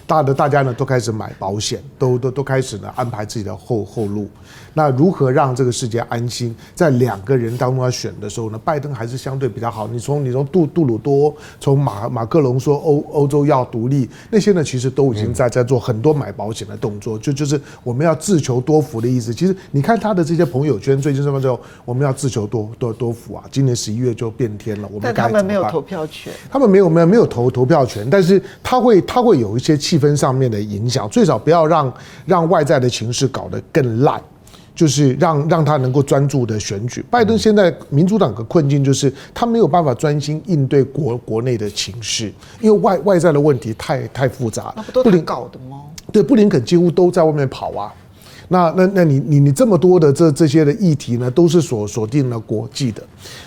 Speaker 4: 大的大家呢都开始买保险，都都都开始呢安排自己的后后路。那如何让这个世界安心？在两个人当中要选的时候呢，拜登还是相对比较好。你从你从杜杜鲁多，从马马克龙说欧欧洲要独立，那些呢其实都已经在在做很多买保险的动作，就就是我们要自求多福的意思。其实你看他的这些朋友圈，最近什么时候我们要自求多多多福啊？今年十一月就变天了，我们但
Speaker 2: 他们没有投票权，
Speaker 4: 他们没有没有没有投投票权，但是他会他会有一些气氛上面的影响，最少不要让让外在的情势搞得更烂，就是让让他能够专注的选举。拜登现在民主党的困境就是他没有办法专心应对国国内的情势，因为外外在的问题太太复杂。
Speaker 2: 那不都林搞的吗？
Speaker 4: 对，布林肯几乎都在外面跑啊。那那那你你你这么多的这这些的议题呢，都是锁锁定了国际的。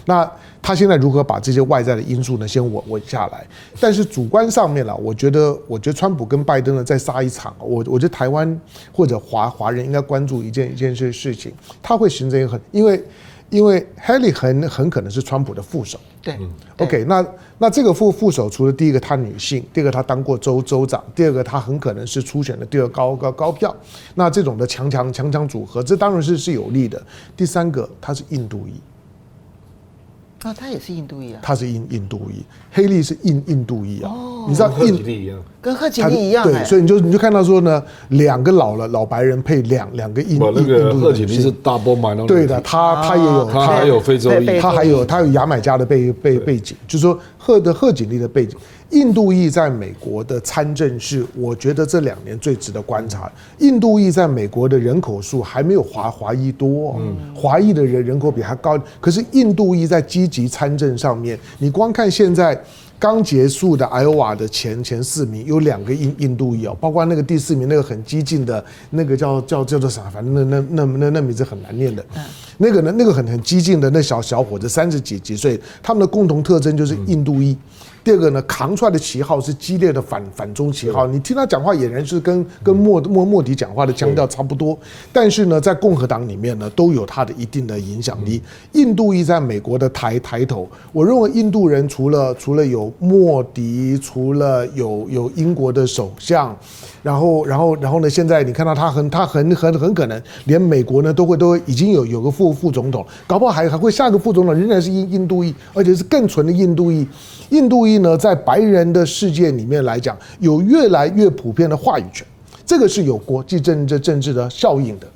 Speaker 4: 那他现在如何把这些外在的因素呢，先稳稳下来？但是主观上面了，我觉得，我觉得川普跟拜登呢再杀一场，我我觉得台湾或者华华人应该关注一件一件事事情，他会形成一个很，因为因为 Haley 很很可能是川普的副手。
Speaker 2: 对
Speaker 4: ，OK，那那这个副副手除了第一个他女性，第二个他当过州州长，第二个他很可能是初选的第二高高高票，那这种的强强强强组合，这当然是是有利的。第三个他是印度裔。
Speaker 2: 啊，他也是印度裔啊。
Speaker 4: 他是印印度裔，黑利是印印度裔啊。
Speaker 2: 哦，
Speaker 4: 你知道印
Speaker 1: 度一样，
Speaker 2: 跟贺锦丽一样。
Speaker 4: 对，所以你就你就看到说呢，两个老了老白人配两两个印印度的。
Speaker 1: 贺锦丽是 double minority。
Speaker 4: 对的，他他也有，
Speaker 1: 他还有非洲裔，
Speaker 4: 他还有他有牙买加的背背背景，就是说贺的贺锦丽的背景。印度裔在美国的参政是，我觉得这两年最值得观察。印度裔在美国的人口数还没有华华裔多，嗯，华裔的人人口比他高。可是印度裔在积极参政上面，你光看现在刚结束的艾欧瓦的前前四名，有两个印印度裔哦，包括那个第四名那个很激进的那个叫叫叫做啥，反正那那那那那名字很难念的，那个呢那个很很激进的那小小伙子三十几几岁，他们的共同特征就是印度裔。第二个呢，扛出来的旗号是激烈的反反中旗号。你听他讲话，俨然是跟跟莫莫莫迪讲话的腔调差不多。但是呢，在共和党里面呢，都有他的一定的影响力。印度裔在美国的抬抬头，我认为印度人除了除了有莫迪，除了有有英国的首相，然后然后然后呢，现在你看到他很他很很很可能连美国呢都会都已经有有个副副总统，搞不好还还会下一个副总统仍然是印印度裔，而且是更纯的印度裔。印度裔呢，在白人的世界里面来讲，有越来越普遍的话语权，这个是有国际政治政治的效应的，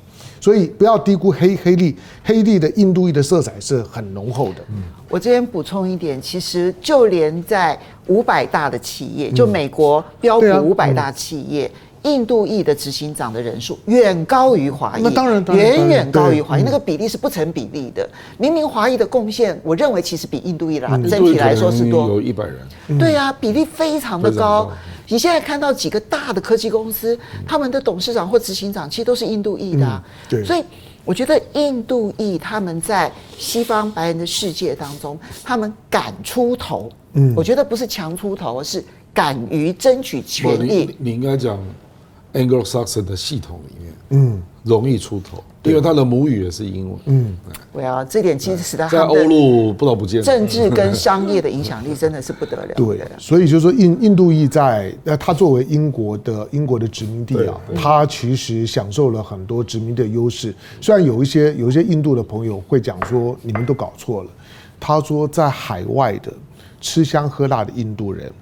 Speaker 4: 所以不要低估黑黑利黑利的印度裔的色彩是很浓厚的。嗯，
Speaker 2: 我这边补充一点，其实就连在五百大的企业，就美国标普五百大企业。印度裔的执行长的人数远高于华裔，
Speaker 4: 那当然，
Speaker 2: 远远高于华裔，那个比例是不成比例的。明明华裔的贡献，我认为其实比印度裔的，整体来说是多，
Speaker 1: 有一百人。
Speaker 2: 对啊，比例非常的高。你现在看到几个大的科技公司，他们的董事长或执行长其实都是印度裔的，啊所以我觉得印度裔他们在西方白人的世界当中，他们敢出头。嗯，我觉得不是强出头，而是敢于争取权益。
Speaker 1: 你，你应该讲 Anglo-Saxon 的系统里面，嗯，容易出头。因为他的母语也是英文。嗯，
Speaker 2: 对啊，这点其实使得
Speaker 1: 在欧陆不老不见。
Speaker 2: 政治跟商业的影响力真的是不得了。
Speaker 4: 对，所以就是说印印度裔在那，他作为英国的英国的殖民地啊，他其实享受了很多殖民的优势。虽然有一些有一些印度的朋友会讲说，你们都搞错了。他说在海外的吃香喝辣的印度人。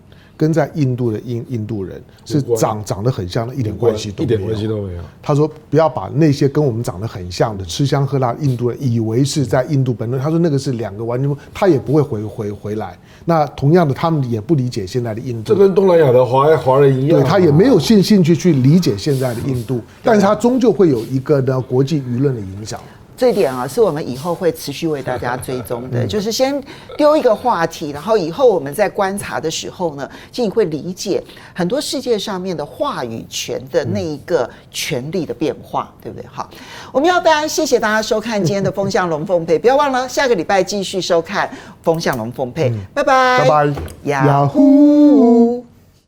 Speaker 4: 跟在印度的印印度人是长长得很像的，一点关系都没有。
Speaker 1: 一点关系都没有。
Speaker 4: 他说不要把那些跟我们长得很像的吃香喝辣的印度人以为是在印度本土。他说那个是两个完全不，他也不会回回回来。那同样的，他们也不理解现在的印度。
Speaker 1: 这跟东南亚的华华人一样。
Speaker 4: 对，他也没有兴兴趣去理解现在的印度，但是他终究会有一个呢国际舆论的影响。
Speaker 2: 这一点啊，是我们以后会持续为大家追踪的。就是先丢一个话题，然后以后我们在观察的时候呢，就你会理解很多世界上面的话语权的那一个权力的变化，对不对？好，我们要大家谢谢大家收看今天的风向龙凤配，不要忘了下个礼拜继续收看风向龙凤配，拜拜，
Speaker 4: 拜拜，
Speaker 2: 呀呼。